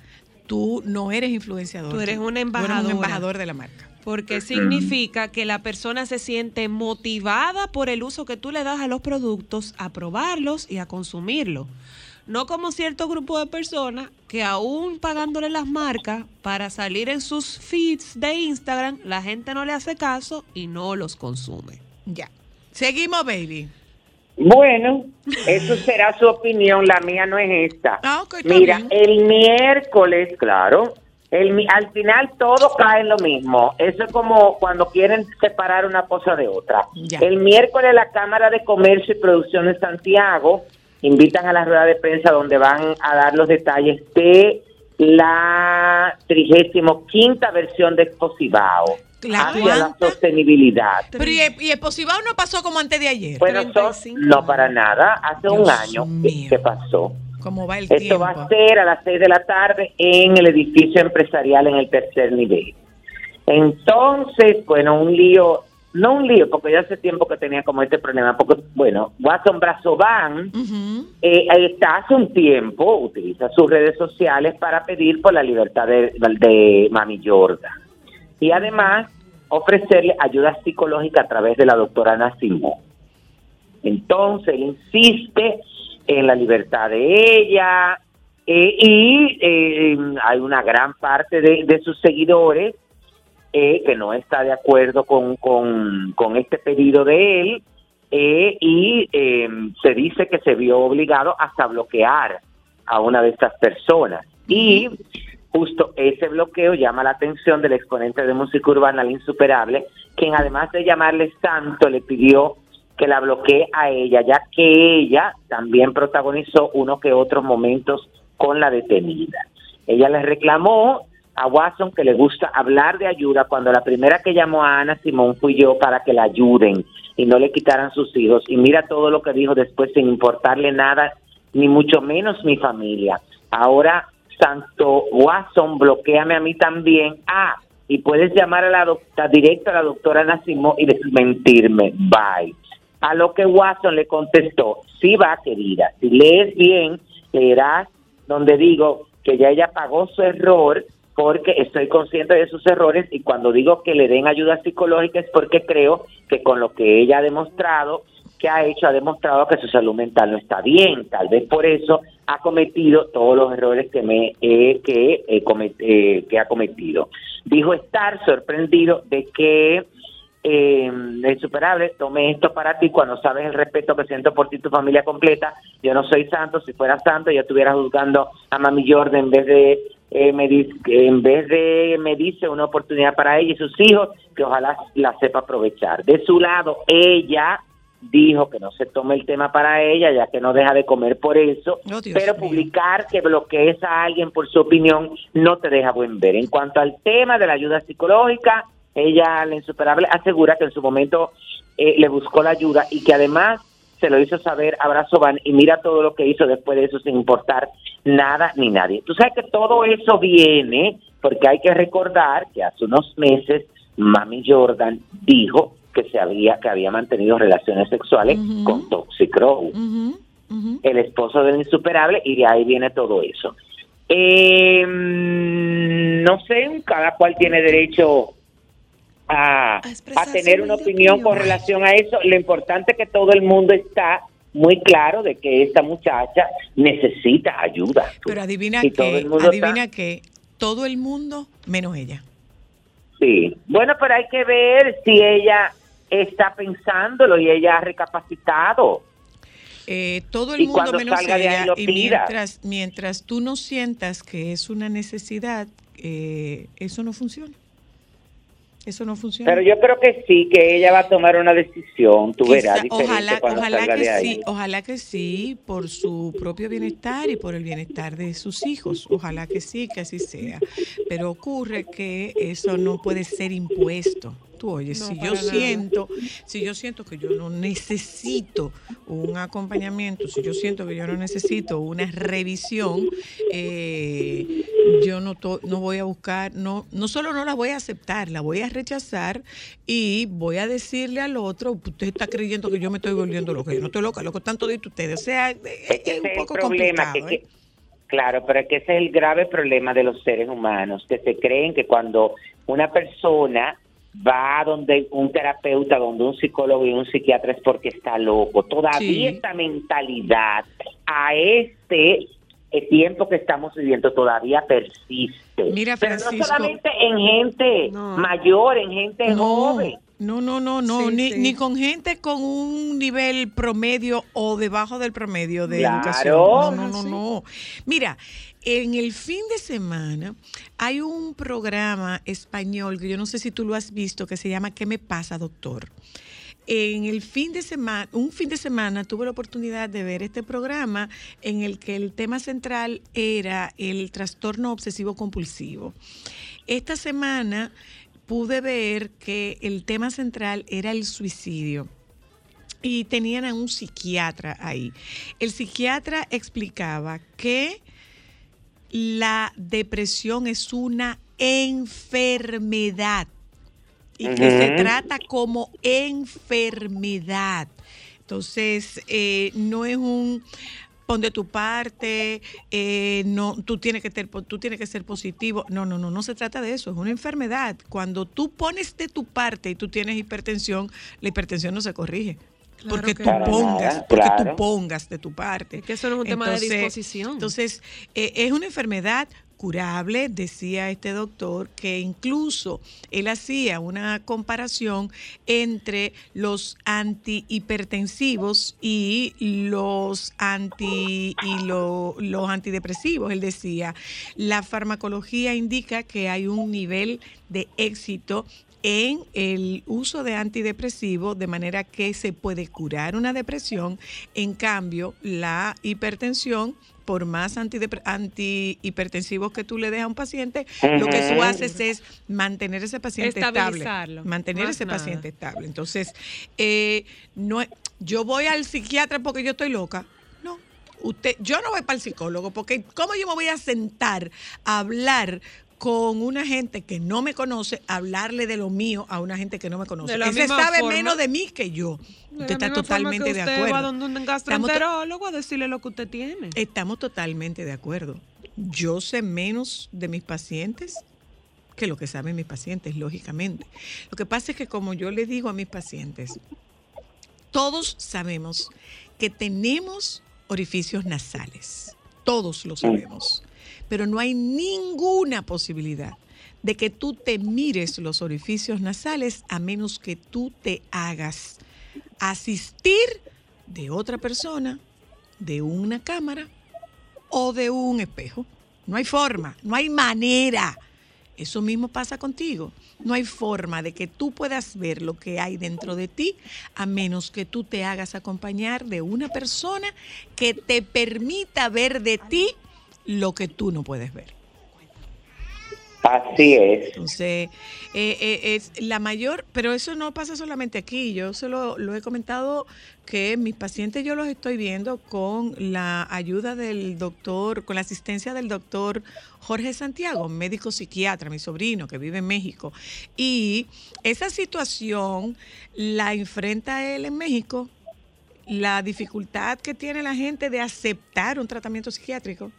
[SPEAKER 1] tú no eres influenciador.
[SPEAKER 2] Tú eres
[SPEAKER 1] eres
[SPEAKER 2] embajadora.
[SPEAKER 1] un embajador de la marca.
[SPEAKER 2] Porque significa que la persona se siente motivada por el uso que tú le das a los productos, a probarlos y a consumirlos. No como cierto grupo de personas que aún pagándole las marcas para salir en sus feeds de Instagram, la gente no le hace caso y no los consume.
[SPEAKER 1] Ya. Seguimos, baby.
[SPEAKER 5] Bueno, eso será su opinión, la mía no es esta.
[SPEAKER 1] Ah,
[SPEAKER 5] Mira,
[SPEAKER 1] bien.
[SPEAKER 5] el miércoles, claro, el, al final todo cae en lo mismo. Eso es como cuando quieren separar una cosa de otra.
[SPEAKER 1] Ya.
[SPEAKER 5] El miércoles la Cámara de Comercio y Producción de Santiago invitan a la rueda de prensa donde van a dar los detalles de la 35 quinta versión de Exposivao
[SPEAKER 1] ¿La
[SPEAKER 5] hacia la sostenibilidad.
[SPEAKER 1] Pero y, y el Posibao no pasó como antes de ayer.
[SPEAKER 5] Bueno, son-
[SPEAKER 2] 35.
[SPEAKER 5] no para nada. Hace un año que, que pasó.
[SPEAKER 1] ¿Cómo va el
[SPEAKER 5] Esto
[SPEAKER 1] tiempo?
[SPEAKER 5] va a ser a las 6 de la tarde en el edificio empresarial en el tercer nivel. Entonces, bueno, un lío, no un lío, porque yo hace tiempo que tenía como este problema, porque, bueno, Watson Brazovan
[SPEAKER 1] Ujú.
[SPEAKER 5] eh, está hace un tiempo, utiliza sus redes sociales para pedir por la libertad de, de Mami Yorda. Y además ofrecerle ayuda psicológica a través de la doctora Ana Simón. Entonces, él insiste en la libertad de ella eh, y eh, hay una gran parte de, de sus seguidores eh, que no está de acuerdo con, con, con este pedido de él eh, y eh, se dice que se vio obligado hasta bloquear a una de estas personas. Y justo ese bloqueo llama la atención del exponente de música urbana, el insuperable, quien además de llamarle santo, le pidió que la bloquee a ella, ya que ella también protagonizó uno que otros momentos con la detenida. Ella le reclamó a Watson que le gusta hablar de ayuda cuando la primera que llamó a Ana Simón fui yo para que la ayuden y no le quitaran sus hijos. Y mira todo lo que dijo después sin importarle nada, ni mucho menos mi familia. Ahora, Santo Watson, bloqueame a mí también. Ah, y puedes llamar a la doctora, directa a la doctora Ana Simón y desmentirme. Bye. A lo que Watson le contestó, sí va, querida, si lees bien, leerás donde digo que ya ella pagó su error porque estoy consciente de sus errores y cuando digo que le den ayuda psicológica es porque creo que con lo que ella ha demostrado, que ha hecho, ha demostrado que su salud mental no está bien. Tal vez por eso ha cometido todos los errores que me eh, que, eh, que ha cometido. Dijo estar sorprendido de que eh, insuperable, tome esto para ti cuando sabes el respeto que siento por ti y tu familia completa. Yo no soy santo, si fuera santo yo estuviera juzgando a Mami Jordan en vez de eh, me en vez de me dice una oportunidad para ella y sus hijos que ojalá la sepa aprovechar. De su lado, ella dijo que no se tome el tema para ella, ya que no deja de comer por eso, pero publicar que bloquees a alguien por su opinión no te deja buen ver. En cuanto al tema de la ayuda psicológica, ella, la insuperable, asegura que en su momento eh, le buscó la ayuda y que además se lo hizo saber a Brazo Van y mira todo lo que hizo después de eso sin importar nada ni nadie. Tú sabes que todo eso viene porque hay que recordar que hace unos meses Mami Jordan dijo que se había que había mantenido relaciones sexuales con Toxic Crow, el esposo del insuperable y de ahí viene todo eso. Eh, no sé, cada cual tiene derecho a, tener una opinión con relación a eso. Lo importante es que todo el mundo está muy claro de que esta muchacha necesita ayuda.
[SPEAKER 1] Pero adivina que, adivina que todo el mundo menos ella.
[SPEAKER 5] Sí, bueno, pero hay que ver si ella está pensándolo y ella ha recapacitado.
[SPEAKER 1] Eh, todo el mundo menos ella y mientras, mientras tú no sientas que es una necesidad, eh, eso no funciona. Eso no funciona.
[SPEAKER 5] Pero yo creo que sí, que ella va a tomar una decisión, tú verás.
[SPEAKER 1] Ojalá, ojalá que sí, ojalá que sí, por su propio bienestar y por el bienestar de sus hijos. Ojalá que sí, que así sea. Pero ocurre que eso no puede ser impuesto oye, si yo siento, si yo siento que yo no necesito un acompañamiento, si yo siento que yo no necesito una revisión, eh, yo no, no voy a buscar, no, no solo no la voy a aceptar, la voy a rechazar y voy a decirle al otro, usted está creyendo que yo me estoy volviendo loca, yo no estoy loca, loco tanto de ustedes. O sea, es, un poco complicado. ¿eh?
[SPEAKER 5] Claro, pero es que ese es el grave problema de los seres humanos, que se creen que cuando una persona va donde un terapeuta, donde un psicólogo y un psiquiatra es porque está loco. Todavía esta mentalidad a este eh, tiempo que estamos viviendo todavía persiste.
[SPEAKER 1] Mira, Francisco,
[SPEAKER 5] Pero no solamente en gente mayor, en gente joven.
[SPEAKER 1] No, no, no, no, ni, ni con gente con un nivel promedio o debajo del promedio de educación. No, no, no, no. Mira, en el fin de semana hay un programa español que yo no sé si tú lo has visto que se llama ¿Qué me pasa, doctor? En el fin de semana, un fin de semana tuve la oportunidad de ver este programa en el que el tema central era el trastorno obsesivo compulsivo. Esta semana pude ver que el tema central era el suicidio y tenían a un psiquiatra ahí. El psiquiatra explicaba que la depresión es una enfermedad y que se trata como enfermedad. Entonces, eh, no es un pon de tu parte, eh, no, tú tienes, que tú tienes que ser positivo. No, no, no, no se trata de eso, es una enfermedad. Cuando tú pones de tu parte y tú tienes hipertensión, la hipertensión no se corrige porque tú pongas, porque tú pongas de tu parte.
[SPEAKER 2] que eso no es un tema de disposición.
[SPEAKER 1] Entonces, eh, es una enfermedad decía este doctor, que incluso él hacía una comparación entre los antihipertensivos y los anti y los antidepresivos. Él decía, la farmacología indica que hay un nivel de éxito en el uso de antidepresivos de manera que se puede curar una depresión. En cambio, la hipertensión por más antihipertensivos que tú le des a un paciente, lo que tú haces es mantener ese paciente estable. Mantener ese paciente estable. Entonces, eh, no, yo voy al psiquiatra porque yo estoy loca. No, usted, yo no voy para el psicólogo porque ¿cómo yo me voy a sentar a hablar con una gente que no me conoce, hablarle de lo mío a una gente que no me conoce. Ese sabe menos de mí que yo. usted está totalmente de acuerdo.
[SPEAKER 2] Va donde un gastroenterólogo a decirle lo que usted tiene.
[SPEAKER 1] Estamos totalmente de acuerdo. yo sé menos de mis pacientes que lo que saben mis pacientes, lógicamente. Lo que pasa es que como yo le digo a mis pacientes, todos sabemos que tenemos orificios nasales, todos lo sabemos, pero no hay ninguna posibilidad de que tú te mires los orificios nasales a menos que tú te hagas asistir de otra persona, de una cámara o de un espejo. No hay forma, no hay manera. Eso mismo pasa contigo. No hay forma de que tú puedas ver lo que hay dentro de ti a menos que tú te hagas acompañar de una persona que te permita ver de ti lo que tú no puedes ver.
[SPEAKER 5] Así es.
[SPEAKER 1] Entonces, eh, eh, es la mayor, pero eso no pasa solamente aquí. Yo se lo, lo, he comentado que mis pacientes yo los estoy viendo con la ayuda del doctor, con la asistencia del doctor Jorge Santiago, médico psiquiatra, mi sobrino que vive en México. Y esa situación la enfrenta él en México, la dificultad que tiene la gente de aceptar un tratamiento psiquiátrico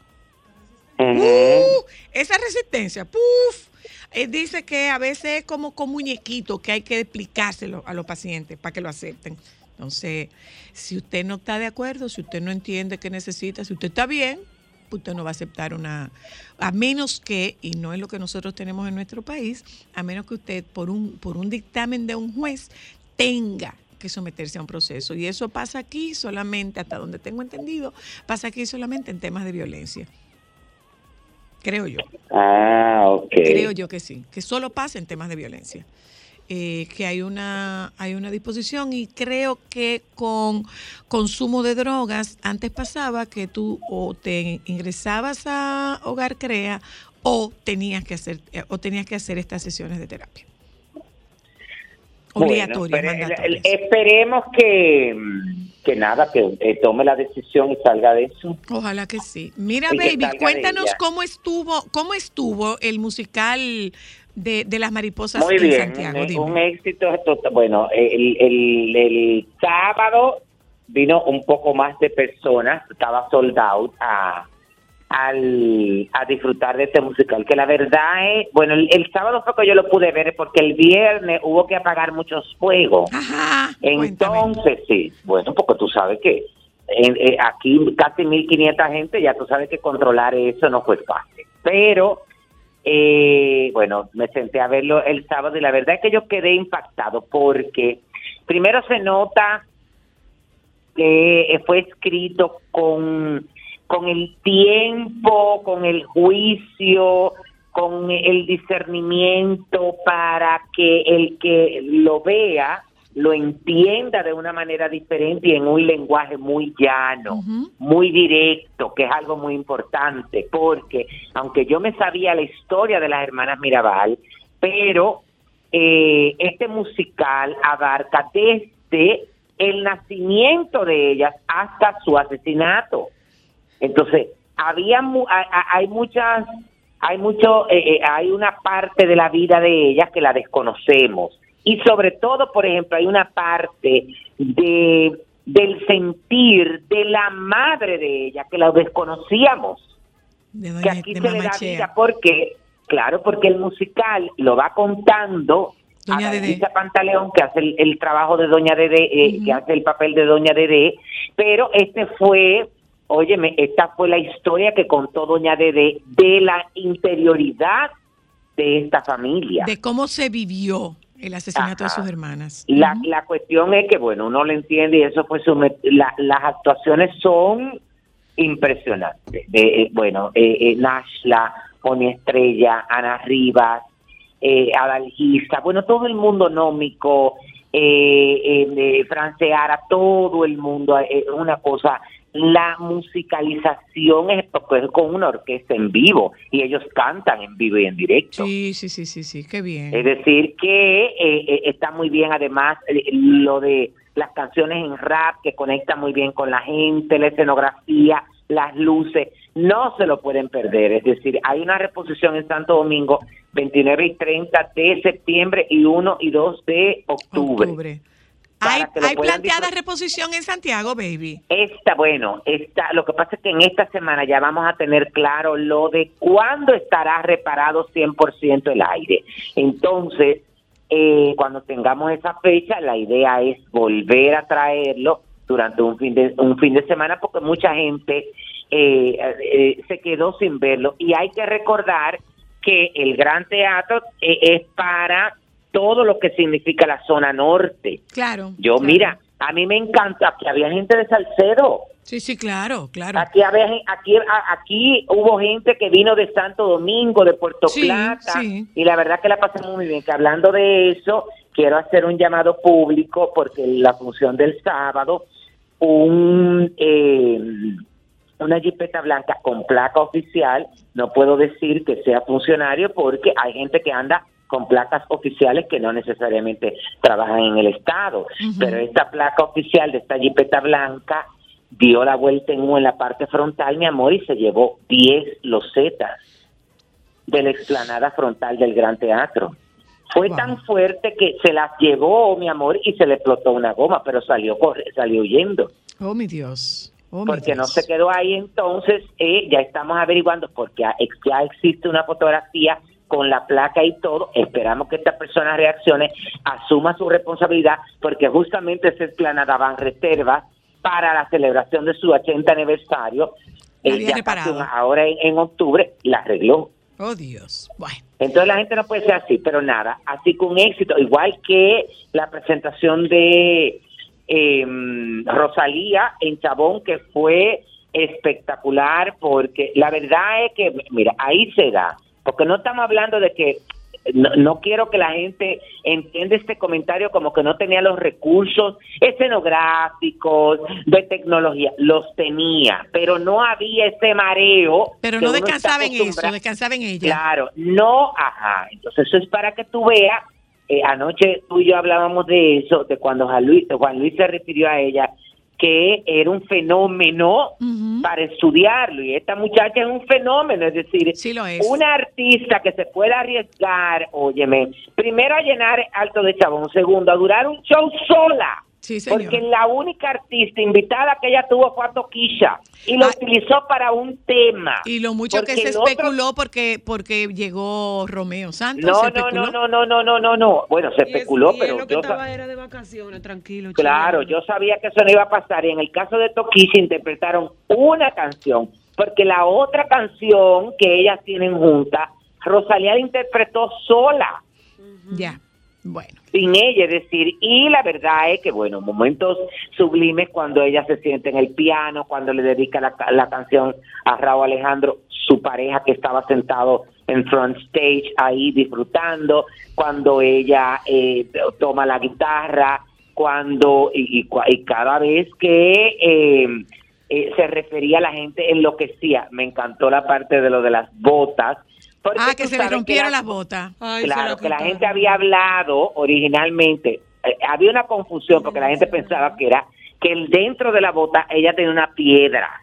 [SPEAKER 1] Uh, esa resistencia, puf, eh, dice que a veces es como con muñequito que hay que explicárselo a los pacientes para que lo acepten. Entonces, si usted no está de acuerdo, si usted no entiende qué necesita, si usted está bien, usted no va a aceptar una, a menos que, y no es lo que nosotros tenemos en nuestro país, a menos que usted por un, por un dictamen de un juez tenga que someterse a un proceso. Y eso pasa aquí solamente, hasta donde tengo entendido, pasa aquí solamente en temas de violencia. Creo yo.
[SPEAKER 5] Ah, ok.
[SPEAKER 1] Creo yo que sí, que solo pasa en temas de violencia. Eh, que hay una, hay una disposición y creo que con consumo de drogas, antes pasaba que tú o te ingresabas a Hogar Crea o tenías que hacer, eh, o tenías que hacer estas sesiones de terapia.
[SPEAKER 5] Obligatorias. esperemos que que nada, que eh, tome la decisión y salga de eso.
[SPEAKER 1] Ojalá que sí. Mira, baby, cuéntanos cómo estuvo, cómo estuvo el musical de, las mariposas
[SPEAKER 5] Muy bien, Un, éxito. Bueno, el, el, el, sábado vino un poco más de personas, estaba sold out a al, a disfrutar de este musical, que la verdad es, bueno, el, sábado fue que yo lo pude ver porque el viernes hubo que apagar muchos fuegos. Entonces, sí, bueno, porque tú sabes que eh, aquí casi 1.500 gente, ya tú sabes que controlar eso no fue fácil. Pero, eh, bueno, me senté a verlo el sábado y la verdad es que yo quedé impactado porque primero se nota que fue escrito con con el tiempo, con el juicio, con el discernimiento para que el que lo vea lo entienda de una manera diferente y en un lenguaje muy llano, muy directo, que es algo muy importante, porque aunque yo me sabía la historia de las hermanas Mirabal, pero eh, este musical abarca desde el nacimiento de ellas hasta su asesinato. Entonces, había hay muchas hay mucho eh, eh, hay una parte de la vida de ellas que la desconocemos. Y sobre todo, por ejemplo, hay una parte de del sentir de la madre de ella que la desconocíamos. que aquí se le da vida porque claro, porque el musical lo va contando Doña a Pantaleón, que hace el, trabajo de Doña Dede, eh, que hace el papel de Doña Dede, pero este fue Óyeme, esta fue la historia que contó Doña Dede de la interioridad de esta familia.
[SPEAKER 1] De cómo se vivió el asesinato de sus hermanas.
[SPEAKER 5] La, la cuestión es que, bueno, uno lo entiende y eso fue su, las actuaciones son impresionantes. Eh, bueno, eh, eh, Nashla, Pony Estrella, Ana Rivas, eh, Adalgisa, bueno, todo el mundo nómico, eh, eh, Franceara, todo el mundo, es una cosa la musicalización es pues, con una orquesta en vivo y ellos cantan en vivo y en directo.
[SPEAKER 1] Sí, sí, sí, sí, sí, qué bien.
[SPEAKER 5] Es decir, que eh, eh, está muy bien además eh, lo de las canciones en rap que conecta muy bien con la gente, la escenografía, las luces, no se lo pueden perder. Es decir, hay una reposición en Santo Domingo 29 y 30 de septiembre y 1 y 2 de octubre. octubre.
[SPEAKER 1] Hay,
[SPEAKER 5] para que lo
[SPEAKER 1] hay
[SPEAKER 5] puedan
[SPEAKER 1] planteada
[SPEAKER 5] disfrutar.
[SPEAKER 1] reposición en Santiago, baby.
[SPEAKER 5] Esta, bueno, esta, lo que pasa es que en esta semana ya vamos a tener claro lo de cuándo estará reparado 100% el aire. Entonces, eh, cuando tengamos esa fecha, la idea es volver a traerlo durante un fin de, un fin de semana porque mucha gente eh, eh, se quedó sin verlo. Y hay que recordar que el Gran Teatro eh, es para todo lo que significa la zona norte.
[SPEAKER 1] Claro.
[SPEAKER 5] Yo,
[SPEAKER 1] claro.
[SPEAKER 5] mira, a mí me encanta que había gente de Salcedo.
[SPEAKER 1] Sí, sí, claro, claro.
[SPEAKER 5] Aquí, había, aquí, aquí hubo gente que vino de Santo Domingo, de Puerto
[SPEAKER 1] Sí,
[SPEAKER 5] Plata,
[SPEAKER 1] sí.
[SPEAKER 5] y la verdad que la pasamos muy bien. Que hablando de eso, quiero hacer un llamado público porque la función del sábado, un eh, una jipeta blanca con placa oficial, no puedo decir que sea funcionario porque hay gente que anda con placas oficiales que no necesariamente trabajan en el Estado, pero esta placa oficial de esta jipeta blanca dio la vuelta en U en la parte frontal, mi amor, y se llevó 10 losetas de la explanada frontal del Gran Teatro. Fue
[SPEAKER 1] Wow.
[SPEAKER 5] tan fuerte que se las llevó, mi amor, y se le explotó una goma, pero salió corre- salió huyendo
[SPEAKER 1] Oh, mi Dios. Oh,
[SPEAKER 5] porque no se quedó ahí entonces eh, ya estamos averiguando porque ya, ex- ya existe una fotografía con la placa y todo esperamos que esta persona reaccione asuma su responsabilidad porque justamente se explanada reservas para la celebración de su 80 aniversario Eh,
[SPEAKER 1] había
[SPEAKER 5] ya ahora en, en octubre la arregló
[SPEAKER 1] Oh, Dios. Bueno.
[SPEAKER 5] entonces la gente no puede ser así, pero nada, así con éxito, igual que la presentación de eh, Rosalía en Chabón, que fue espectacular, porque la verdad es que, mira, ahí se da, porque no estamos hablando de que, no, no quiero que la gente entienda este comentario como que no tenía los recursos escenográficos, de tecnología, los tenía, pero no había ese mareo.
[SPEAKER 1] Pero no descansaba en eso, descansaba en ella.
[SPEAKER 5] Claro, no, ajá. Entonces eso es para que tú veas. Eh, anoche tú y yo hablábamos de eso, de cuando Juan Luis, Juan Luis se refirió a ella, que era un fenómeno para estudiarlo. Y esta muchacha es un fenómeno, es decir,
[SPEAKER 1] Sí lo es.
[SPEAKER 5] una artista que se pueda arriesgar, óyeme, primero a llenar Alto de Chabón, segundo a durar un show sola.
[SPEAKER 1] Sí, señor.
[SPEAKER 5] Porque la única artista invitada que ella tuvo fue a Toquilla y lo
[SPEAKER 1] Ah.
[SPEAKER 5] utilizó para un tema.
[SPEAKER 1] Y lo mucho que se
[SPEAKER 5] otro-
[SPEAKER 1] especuló porque porque llegó Romeo Santos.
[SPEAKER 5] No, no, no, no, no, no, no, no, no. Bueno, se
[SPEAKER 2] Y es-
[SPEAKER 5] especuló,
[SPEAKER 2] él
[SPEAKER 5] pero
[SPEAKER 2] lo que
[SPEAKER 5] yo
[SPEAKER 2] estaba era de vacaciones, tranquilo.
[SPEAKER 5] claro,
[SPEAKER 2] chileno.
[SPEAKER 5] yo sabía que eso no iba a pasar y en el caso de Toquilla interpretaron una canción, porque la otra canción que ellas tienen juntas, Rosalía la interpretó sola.
[SPEAKER 1] Ya.
[SPEAKER 5] Sin ella, es decir, y la verdad es que, bueno, momentos sublimes cuando ella se siente en el piano, cuando le dedica la, la canción a Raúl Alejandro, su pareja que estaba sentado en front stage ahí disfrutando, cuando ella eh, toma la guitarra, cuando, y, y y cada vez que eh, eh, se refería a la gente enloquecía, me encantó la parte de lo de las botas. Porque
[SPEAKER 1] Ah, que se le rompieron
[SPEAKER 5] las
[SPEAKER 1] las botas.
[SPEAKER 2] Ay,
[SPEAKER 5] Claro, que la gente había hablado originalmente, eh, había una confusión porque la gente pensaba que era que el dentro de la bota ella tenía una piedra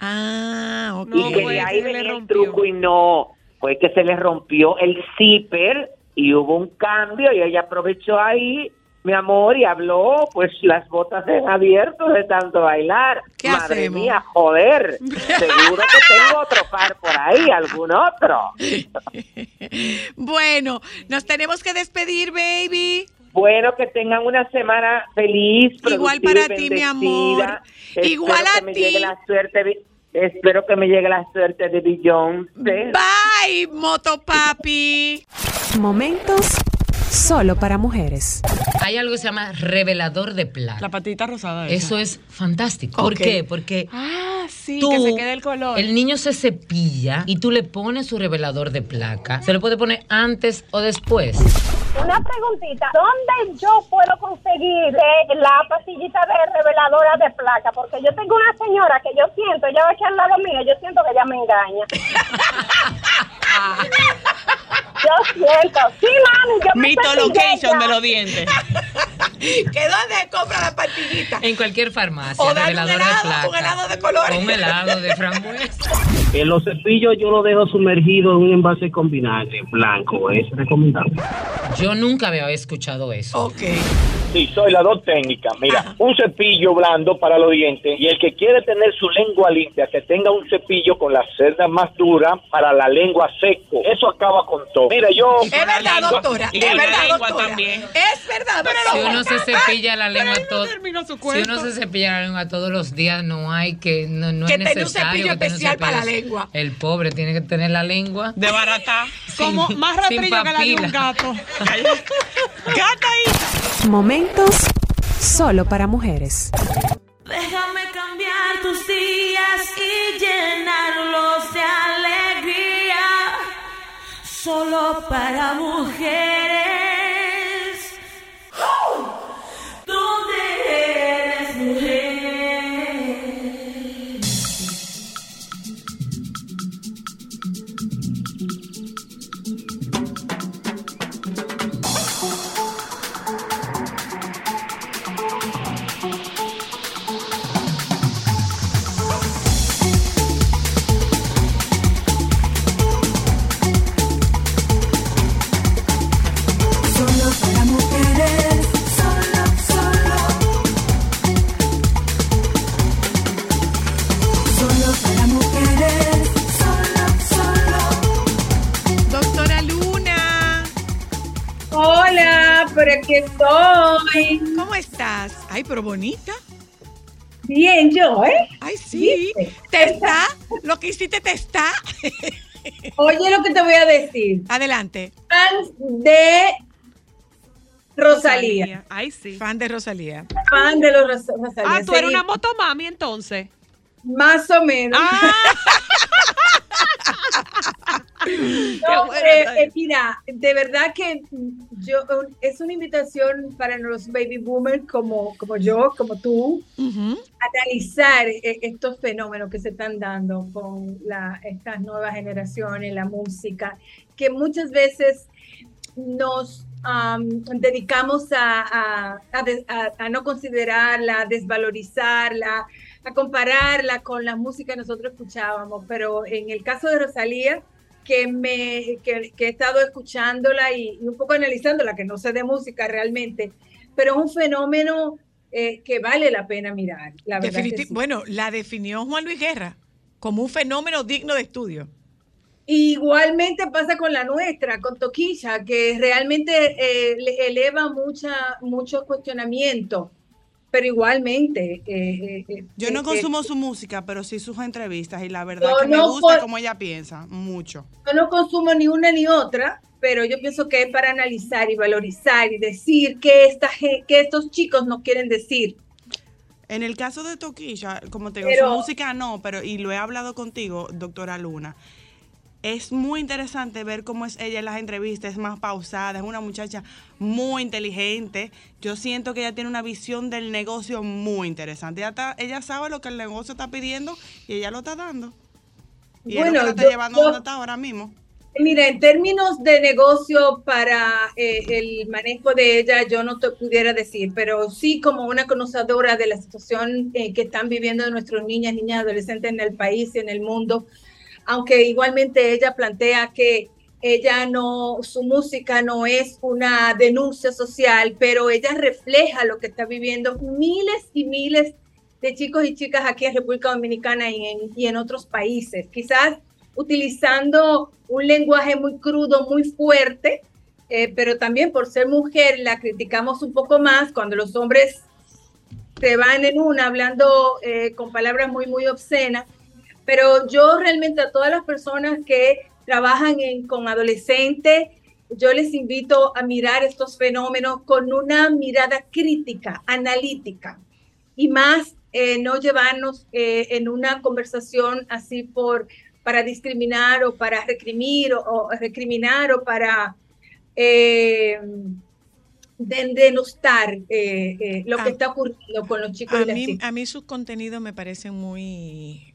[SPEAKER 1] Ah, ok.
[SPEAKER 2] No,
[SPEAKER 5] y que de ahí
[SPEAKER 2] le
[SPEAKER 5] venía el truco y no, fue que se le rompió el zipper y hubo un cambio y ella aprovechó ahí, mi amor, y habló, pues las botas se han abierto de tanto bailar.
[SPEAKER 1] ¿Qué
[SPEAKER 5] Madre
[SPEAKER 1] hacemos?
[SPEAKER 5] mía, joder, seguro que tengo otro par por ahí, algún otro.
[SPEAKER 1] Bueno, nos tenemos que despedir, baby.
[SPEAKER 5] Bueno, que tengan una semana feliz.
[SPEAKER 1] Igual para ti, mi amor.
[SPEAKER 5] Espero
[SPEAKER 1] Igual a
[SPEAKER 5] que me
[SPEAKER 1] ti.
[SPEAKER 5] Llegue la suerte de- espero que me llegue la suerte de Beyoncé.
[SPEAKER 1] Bye, motopapi.
[SPEAKER 6] Momentos solo para mujeres.
[SPEAKER 7] Hay algo que se llama revelador de placa.
[SPEAKER 3] La patita rosada. esa.
[SPEAKER 7] Eso es fantástico. ¿Por qué? Porque
[SPEAKER 3] Ah, sí,
[SPEAKER 7] tú,
[SPEAKER 3] que se quede el color.
[SPEAKER 7] el niño se cepilla y tú le pones su revelador de placa. Se lo puede poner antes o después.
[SPEAKER 8] Una preguntita, ¿dónde yo puedo conseguir eh, la pastillita de reveladora de placa? Porque yo tengo una señora que yo siento, ella va aquí al lado mío, yo siento que ella me engaña. yo siento, sí, mami, yo me
[SPEAKER 3] Mito location de los dientes.
[SPEAKER 1] ¿Que dónde compra la pastillita?
[SPEAKER 7] En cualquier farmacia,
[SPEAKER 1] O dale un helado,
[SPEAKER 7] de placa.
[SPEAKER 1] un helado de colores.
[SPEAKER 7] Un helado de frambuesa.
[SPEAKER 9] En los cepillos yo lo dejo sumergido en un envase con vinagre blanco, es recomendable.
[SPEAKER 7] Yo nunca había escuchado eso.
[SPEAKER 1] Ok.
[SPEAKER 10] Sí, soy la dos técnica. Mira, un cepillo blando para los dientes y el que quiere tener su lengua limpia, que tenga un cepillo con la cerda más dura para la lengua seco. Eso acaba con todo. Mira, yo...
[SPEAKER 11] Es verdad, doctora.
[SPEAKER 2] Y
[SPEAKER 11] Es verdad,
[SPEAKER 2] lengua
[SPEAKER 11] doctora.
[SPEAKER 2] también.
[SPEAKER 11] Es verdad,
[SPEAKER 7] Si
[SPEAKER 11] doctora.
[SPEAKER 7] uno se cepilla la lengua todo, si uno se cepilla la lengua todos los días, no hay que, no, no
[SPEAKER 11] Que
[SPEAKER 7] es
[SPEAKER 11] un
[SPEAKER 7] necesario
[SPEAKER 11] cepillo
[SPEAKER 7] que tenga un
[SPEAKER 11] especial para la
[SPEAKER 7] cepillo.
[SPEAKER 11] lengua.
[SPEAKER 7] El pobre tiene que tener la lengua
[SPEAKER 3] De barata.
[SPEAKER 2] Como más
[SPEAKER 7] sin
[SPEAKER 2] rastrillo que la de un gato. Gata ahí.
[SPEAKER 6] Momentos solo para mujeres.
[SPEAKER 12] Déjame cambiar tus días y llenarlos de alegría. Solo para mujeres.
[SPEAKER 13] Aquí estoy.
[SPEAKER 1] ¿cómo estás? Ay, pero bonita.
[SPEAKER 13] Bien, yo, ¿eh?
[SPEAKER 1] Ay, sí.
[SPEAKER 13] ¿Viste?
[SPEAKER 1] Te está. Lo que hiciste te está.
[SPEAKER 13] Oye lo que te voy a decir.
[SPEAKER 1] Adelante.
[SPEAKER 13] Fans de Rosalía.
[SPEAKER 2] Ay, sí.
[SPEAKER 1] Fan de Rosalía.
[SPEAKER 13] Fan de los Ros- Rosalía.
[SPEAKER 2] Ah, tú eres una motomami entonces.
[SPEAKER 13] Más o menos.
[SPEAKER 2] Ah.
[SPEAKER 13] No, eh, eh, mira, de verdad que yo es una invitación para los baby boomers como, como yo, como tú, analizar eh, estos fenómenos que se están dando con la, estas nuevas generaciones, la música, que muchas veces nos am, dedicamos a, a- a de- a- a no considerarla, a desvalorizarla, a compararla con la música que nosotros escuchábamos. Pero en el caso de Rosalía, que, me, que, que he estado escuchándola y, y un poco analizándola, que no sé de música realmente, pero es un fenómeno eh, que vale la pena mirar. La verdad que
[SPEAKER 1] Definiti-
[SPEAKER 13] sí.
[SPEAKER 1] Bueno, la definió Juan Luis Guerra como un fenómeno digno de estudio.
[SPEAKER 13] Igualmente pasa con la nuestra, con Toquilla, que realmente eh, le eleva mucha, muchos cuestionamientos, pero igualmente. eh, eh,
[SPEAKER 3] Yo no
[SPEAKER 13] eh,
[SPEAKER 3] consumo
[SPEAKER 13] eh,
[SPEAKER 3] su música, pero sí sus entrevistas y la verdad que me
[SPEAKER 13] no
[SPEAKER 3] gusta cómo ella piensa, mucho.
[SPEAKER 13] yo no consumo ni una ni otra, pero yo pienso que es para analizar y valorizar y decir qué, esta, qué estos chicos nos quieren decir.
[SPEAKER 3] En el caso de Toquilla, como te digo,
[SPEAKER 13] Pero-
[SPEAKER 3] su música no, pero y lo he hablado contigo, doctora Luna. Es muy interesante ver cómo es ella en las entrevistas, es más pausada, es una muchacha muy inteligente. Yo siento que ella tiene una visión del negocio muy interesante. Ella, está- ella sabe lo que el negocio está pidiendo y ella lo está dando. Y es lo
[SPEAKER 13] Bueno,
[SPEAKER 3] que la está
[SPEAKER 13] yo-
[SPEAKER 3] llevando
[SPEAKER 13] yo-
[SPEAKER 3] donde está ahora mismo.
[SPEAKER 13] Mira, en términos de negocio para eh, el manejo de ella, yo no te pudiera decir, pero sí como una conocedora de la situación eh, que están viviendo nuestros niñas, niñas, adolescentes en el país y en el mundo, aunque igualmente ella plantea que ella no, su música no es una denuncia social, pero ella refleja lo que está viviendo miles y miles de chicos y chicas aquí en República Dominicana y en, otros países. Quizás utilizando un lenguaje muy crudo, muy fuerte, eh, pero también por ser mujer la criticamos un poco más cuando los hombres se van en una hablando eh, con palabras muy, muy obscenas. Pero yo realmente a todas las personas que trabajan en- con adolescentes, yo les invito a mirar estos fenómenos con una mirada crítica, analítica, y más eh, no llevarnos eh, en una conversación así por para discriminar o para recrimir o, o recriminar o para eh, de- denostar eh, eh, lo que
[SPEAKER 1] A-
[SPEAKER 13] está ocurriendo con los chicos
[SPEAKER 1] A
[SPEAKER 13] y las
[SPEAKER 1] mí,
[SPEAKER 13] chicas.
[SPEAKER 1] a mí sus contenidos me parecen muy,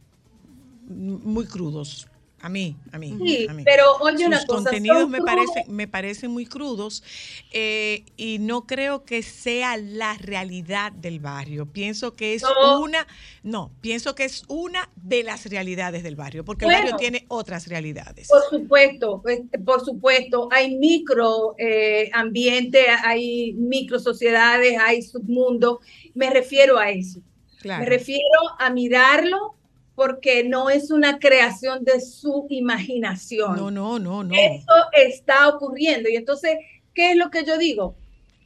[SPEAKER 1] muy crudos. A mí, a mí.
[SPEAKER 13] Sí,
[SPEAKER 1] a mí.
[SPEAKER 13] pero oye una
[SPEAKER 1] Sus
[SPEAKER 13] cosa,
[SPEAKER 1] contenidos me parecen, me parecen muy crudos eh, y no creo que sea la realidad del barrio. Pienso que es
[SPEAKER 13] No.
[SPEAKER 1] una, no, pienso que es una de las realidades del barrio, porque
[SPEAKER 13] Bueno.
[SPEAKER 1] el barrio tiene otras realidades.
[SPEAKER 13] Por supuesto, pues, por supuesto, hay micro eh, ambiente, hay micro sociedades, hay submundo. Me refiero a eso.
[SPEAKER 1] Claro.
[SPEAKER 13] Me refiero a mirarlo porque no es una creación de su imaginación.
[SPEAKER 1] No, no, no, no.
[SPEAKER 13] Eso está ocurriendo. Y entonces, ¿qué es lo que yo digo?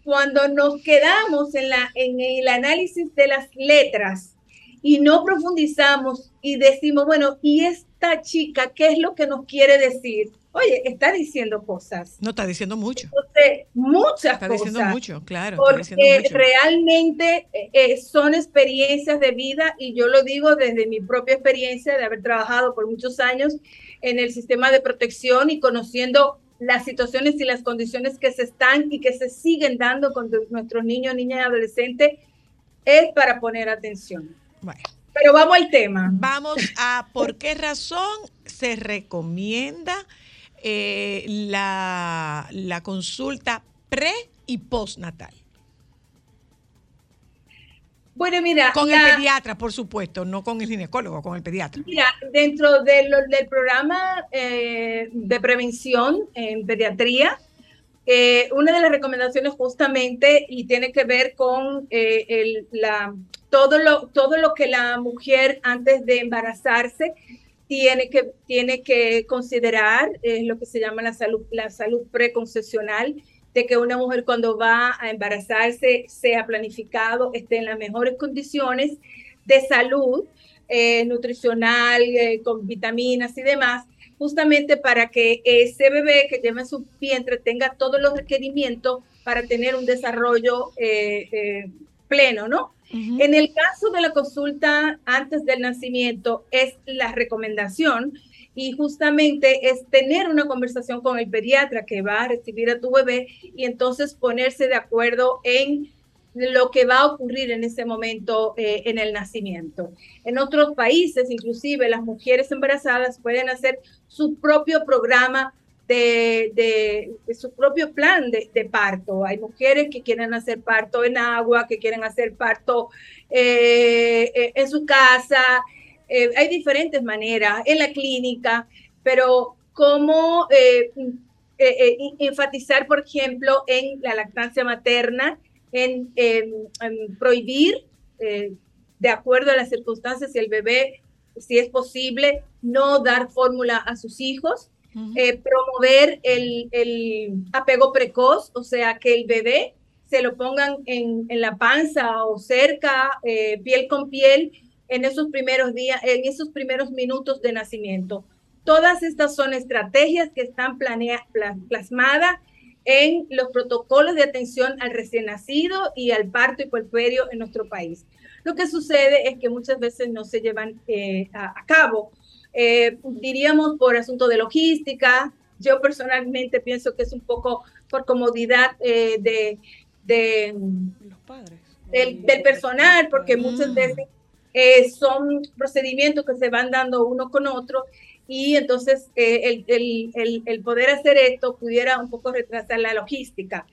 [SPEAKER 13] Cuando nos quedamos en, la, en el análisis de las letras y no profundizamos y decimos, bueno, ¿y esta chica qué es lo que nos quiere decir? Oye, está diciendo cosas.
[SPEAKER 1] No está diciendo mucho.
[SPEAKER 13] Entonces, muchas
[SPEAKER 1] Está
[SPEAKER 13] cosas.
[SPEAKER 1] diciendo mucho, claro. Está diciendo
[SPEAKER 13] Porque
[SPEAKER 1] mucho.
[SPEAKER 13] realmente eh, eh, son experiencias de vida y yo lo digo desde mi propia experiencia de haber trabajado por muchos años en el sistema de protección y conociendo las situaciones y las condiciones que se están y que se siguen dando con nuestros niños, niñas y adolescentes, es para poner atención.
[SPEAKER 1] Bueno.
[SPEAKER 13] Pero vamos al tema.
[SPEAKER 1] Vamos a por qué razón se recomienda eh, la, la consulta pre y postnatal.
[SPEAKER 13] Bueno, mira,
[SPEAKER 1] Con
[SPEAKER 13] la-
[SPEAKER 1] el pediatra, por supuesto, no con el ginecólogo, con el pediatra.
[SPEAKER 13] Mira, dentro de lo- del programa eh, de prevención en pediatría, eh, una de las recomendaciones justamente y tiene que ver con eh, el- la, todo, lo, todo lo que la mujer antes de embarazarse tiene que, tiene que considerar, lo que se llama la salud, la salud preconcepcional, de que una mujer cuando va a embarazarse sea planificado, esté en las mejores condiciones de salud eh, nutricional, eh, con vitaminas y demás, justamente para que ese bebé que lleva en su vientre tenga todos los requerimientos para tener un desarrollo pleno, ¿no? En el caso de la consulta antes del nacimiento, es la recomendación y justamente es tener una conversación con el pediatra que va a recibir a tu bebé y entonces ponerse de acuerdo en lo que va a ocurrir en ese momento eh, en el nacimiento. En otros países, inclusive, las mujeres embarazadas pueden hacer su propio programa de, su propio plan de, parto. Hay mujeres que quieren hacer parto en agua, que quieren hacer parto eh, eh, en su casa. Eh, hay diferentes maneras en la clínica, pero cómo enfatizar, por ejemplo, en la lactancia materna, en, en- prohibir, de acuerdo a las circunstancias, si el bebé, si es posible, no dar fórmula a sus hijos, eh, promover el, el apego precoz, o sea, que el bebé se lo pongan en, en la panza o cerca, eh, piel con piel, en esos primeros días, en esos primeros minutos de nacimiento. Todas estas son estrategias que están planea- pla- plasmadas en los protocolos de atención al recién nacido y al parto y puerperio en nuestro país. Lo que sucede es que muchas veces no se llevan eh, a cabo, eh, diríamos por asunto de logística. Yo personalmente pienso que es un poco por comodidad eh, de, de, del, del personal, porque muchas veces eh, son procedimientos que se van dando uno con otro y entonces eh, el, el- el- el poder hacer esto pudiera un poco retrasar la logística.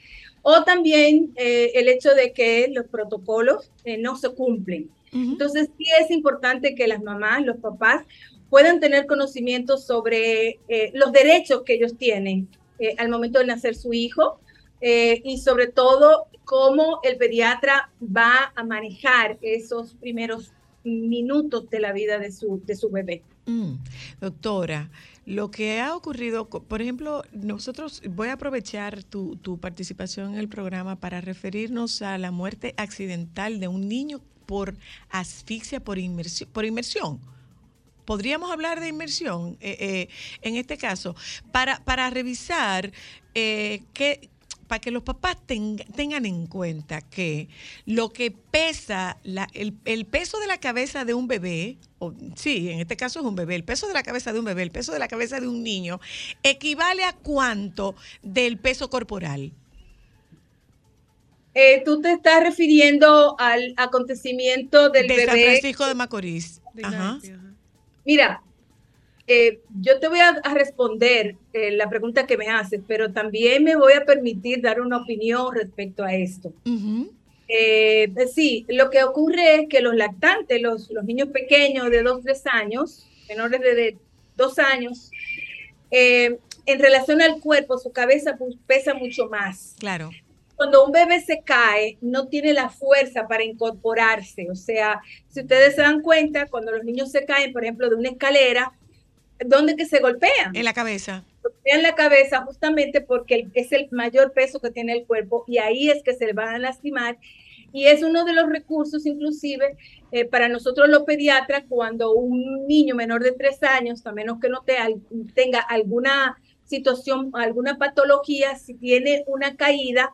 [SPEAKER 13] O también eh, el hecho de que los protocolos eh, no se cumplen. Entonces sí es importante que las mamás, los papás puedan tener conocimiento sobre eh, los derechos que ellos tienen eh, al momento de nacer su hijo eh, y sobre todo cómo el pediatra va a manejar esos primeros minutos de la vida de su, de su bebé.
[SPEAKER 1] Mm, Doctora, lo que ha ocurrido, por ejemplo, nosotros, voy a aprovechar tu, tu participación en el programa para referirnos a la muerte accidental de un niño por asfixia por inmersión. Por inmersión. Podríamos hablar de inmersión eh, eh, en este caso, para, para revisar eh, que, para que los papás tenga- tengan en cuenta que lo que pesa, la- el, el peso de la cabeza de un bebé, o, sí, en este caso es un bebé, el peso de la cabeza de un bebé, el peso de la cabeza de un niño, equivale a cuánto del peso corporal.
[SPEAKER 13] Eh, Tú te estás refiriendo al acontecimiento del
[SPEAKER 1] de San
[SPEAKER 13] bebé.
[SPEAKER 1] Francisco de Macorís. Ajá.
[SPEAKER 13] Mira, eh, yo te voy a, a responder eh, la pregunta que me haces, pero también me voy a permitir dar una opinión respecto a esto. Eh, sí, lo que ocurre es que los lactantes, los, los niños pequeños de 2, 3 años, menores de, de 2 años, eh, en relación al cuerpo, su cabeza pesa mucho más.
[SPEAKER 11] Claro.
[SPEAKER 13] Cuando un bebé se cae, no tiene la fuerza para incorporarse. O sea, si ustedes se dan cuenta, cuando los niños se caen, por ejemplo, de una escalera, ¿dónde que se golpean?
[SPEAKER 11] En la cabeza.
[SPEAKER 13] golpean la cabeza justamente porque es el mayor peso que tiene el cuerpo y ahí es que se le van a lastimar. Y es uno de los recursos, inclusive, eh, para nosotros los pediatras, cuando un niño menor de tres años, a menos que no te- al- tenga alguna situación, alguna patología, si tiene una caída,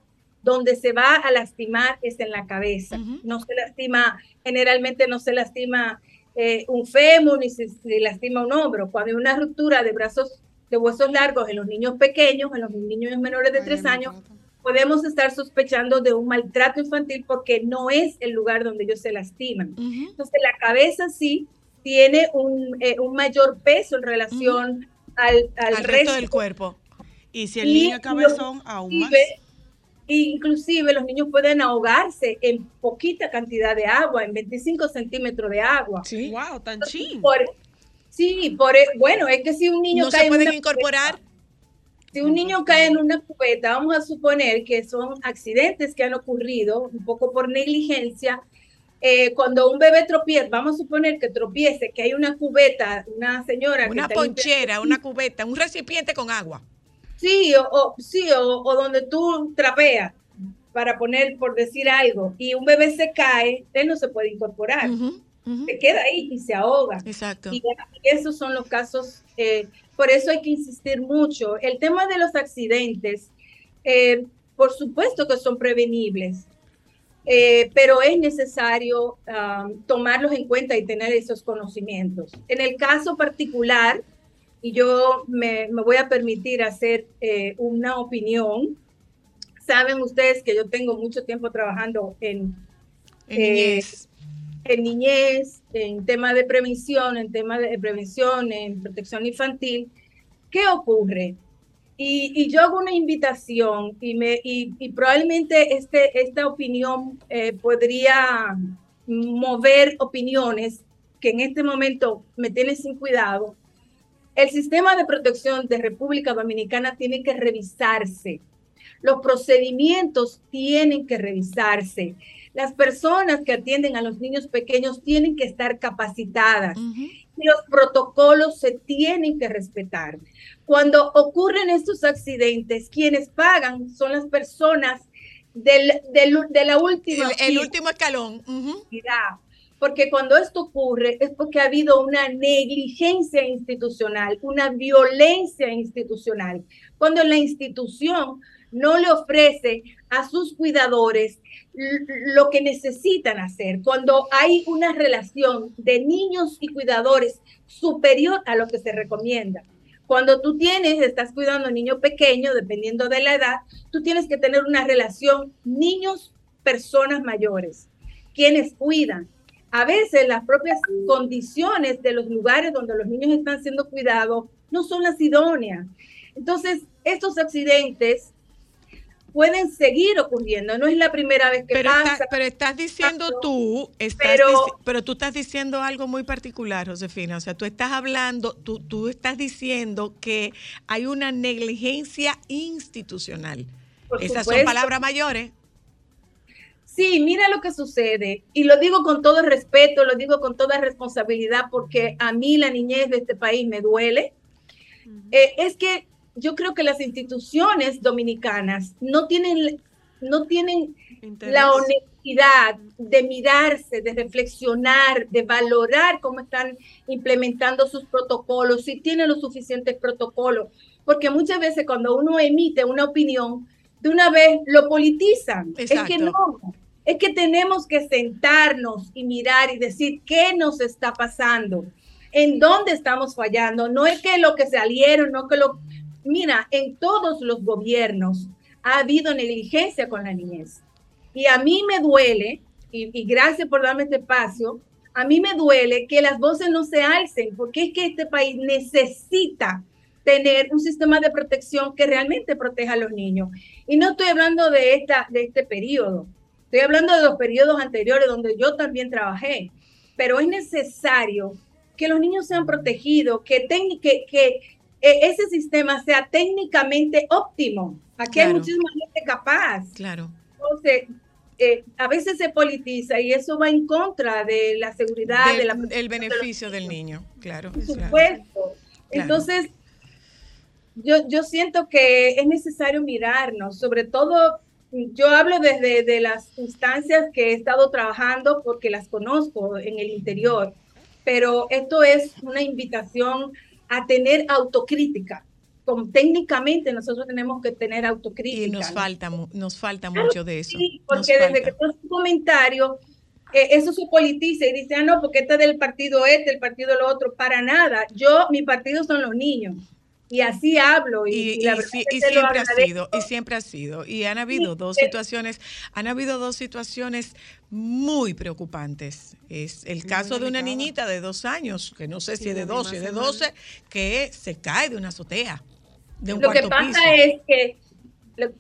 [SPEAKER 13] donde se va a lastimar es en la cabeza. No se lastima, generalmente no se lastima eh, un fémur ni se, se lastima un hombro. Cuando hay una ruptura de brazos de huesos largos en los niños pequeños, en los niños menores de tres años, podemos estar sospechando de un maltrato infantil porque no es el lugar donde ellos se lastiman. Entonces, la cabeza sí tiene un, eh, un mayor peso en relación al, al,
[SPEAKER 11] Al resto del cuerpo. Y si el niño es cabezón, aún más.
[SPEAKER 13] Inclusive- los niños pueden ahogarse en poquita cantidad de agua, en 25 centímetros de agua.
[SPEAKER 11] Sí.
[SPEAKER 2] Wow, tan chin.
[SPEAKER 13] Por- sí, por, e- bueno, es que si un niño
[SPEAKER 11] ¿No
[SPEAKER 13] cae
[SPEAKER 11] se
[SPEAKER 13] en
[SPEAKER 11] pueden
[SPEAKER 13] una
[SPEAKER 11] incorporar?
[SPEAKER 13] cubeta, si un niño cae en una cubeta, vamos a suponer que son accidentes que han ocurrido un poco por negligencia. eh, cuando un bebé tropieza, vamos a suponer que tropiece, que hay una cubeta, una señora que
[SPEAKER 11] Una
[SPEAKER 13] está
[SPEAKER 11] ponchera, una cubeta, un recipiente con agua.
[SPEAKER 13] Sí, o, o- sí, o, o donde tú trapeas para poner, por decir algo, y un bebé se cae, él no se puede incorporar. Se queda ahí y se ahoga.
[SPEAKER 11] Exacto.
[SPEAKER 13] Y, y esos son los casos, eh, por eso hay que insistir mucho. El tema de los accidentes, eh, por supuesto que son prevenibles, eh, pero es necesario ah, tomarlos en cuenta y tener esos conocimientos. En el caso particular, y yo me, me voy a permitir hacer eh, una opinión, saben ustedes que yo tengo mucho tiempo trabajando en,
[SPEAKER 11] En
[SPEAKER 13] eh,
[SPEAKER 11] niñez.
[SPEAKER 13] en niñez, en tema de prevención, en tema de prevención, en protección infantil. ¿Qué ocurre? Y, y yo hago una invitación y, me, y, y probablemente este, esta opinión eh, podría mover opiniones que en este momento me tienen sin cuidado. El sistema de protección de República Dominicana tiene que revisarse. Los procedimientos tienen que revisarse. Las personas que atienden a los niños pequeños tienen que estar capacitadas. Y los protocolos se tienen que respetar. Cuando ocurren estos accidentes, quienes pagan son las personas del, del- de la última.
[SPEAKER 11] El, último escalón.
[SPEAKER 13] Porque cuando esto ocurre es porque ha habido una negligencia institucional, una violencia institucional. Cuando la institución no le ofrece a sus cuidadores lo que necesitan hacer, cuando hay una relación de niños y cuidadores superior a lo que se recomienda. Cuando tú tienes, estás cuidando a un niño pequeño, dependiendo de la edad, tú tienes que tener una relación niños, personas mayores, quienes cuidan. A veces las propias condiciones de los lugares donde los niños están siendo cuidados no son las idóneas. Entonces, estos accidentes pueden seguir ocurriendo. No es la primera vez que
[SPEAKER 11] Pero,
[SPEAKER 13] pasa.
[SPEAKER 11] está- pero estás diciendo tú, estás
[SPEAKER 13] Pero-
[SPEAKER 11] dici- pero tú estás diciendo algo muy particular, Josefina. O sea, tú estás hablando, tú, tú estás diciendo que hay una negligencia institucional. Esas son palabras mayores.
[SPEAKER 13] Sí, mira lo que sucede. Y lo digo con todo respeto, lo digo con toda responsabilidad, porque a mí la niñez de este país me duele. Eh, es que yo creo que las instituciones dominicanas no tienen, no tienen la honestidad de mirarse, de reflexionar, de valorar cómo están implementando sus protocolos, si tienen los suficientes protocolos. Porque muchas veces cuando uno emite una opinión, de una vez lo politizan. Es que no. Es que tenemos que sentarnos y mirar y decir qué nos está pasando, en dónde estamos fallando. No es que lo que salieron, no que lo... Mira, en todos los gobiernos ha habido negligencia con la niñez. Y a mí me duele, y, y gracias por darme este espacio, a mí me duele que las voces no se alcen, porque es que este país necesita tener un sistema de protección que realmente proteja a los niños. Y no estoy hablando de, esta, de este periodo, estoy hablando de los periodos anteriores donde yo también trabajé, pero es necesario que los niños sean protegidos, que, técnic- que, que eh, ese sistema sea técnicamente óptimo. Aquí hay muchísima gente capaz.
[SPEAKER 1] Claro.
[SPEAKER 13] Entonces, eh, a veces se politiza y eso va en contra de la seguridad,
[SPEAKER 1] Del-
[SPEAKER 13] de la
[SPEAKER 1] el beneficio del niño, claro.
[SPEAKER 13] por
[SPEAKER 1] claro.
[SPEAKER 13] supuesto. Entonces, yo, yo siento que es necesario mirarnos, sobre todo, yo hablo desde de las instancias que he estado trabajando porque las conozco en el interior, pero esto es una invitación a tener autocrítica. Como técnicamente nosotros tenemos que tener autocrítica.
[SPEAKER 1] Y nos falta, nos falta
[SPEAKER 13] Claro
[SPEAKER 1] mucho de eso.
[SPEAKER 13] Sí,
[SPEAKER 1] Nos
[SPEAKER 13] porque desde
[SPEAKER 1] falta.
[SPEAKER 13] que tú haces un comentario, eh, eso se politiza y dice, ah, no, porque este es del partido este, el partido lo otro, para nada. Yo, mi partido son los niños. Y así hablo. Y,
[SPEAKER 1] Y,
[SPEAKER 13] y la
[SPEAKER 1] sí- siempre ha sido, y siempre ha sido. Y han habido dos situaciones, han habido dos situaciones muy preocupantes. Es el caso de una niñita de dos años, que no sé si es de 12 o de 12, que se cae de una azotea, de un
[SPEAKER 13] lo que pasa
[SPEAKER 1] piso.
[SPEAKER 13] es que lo,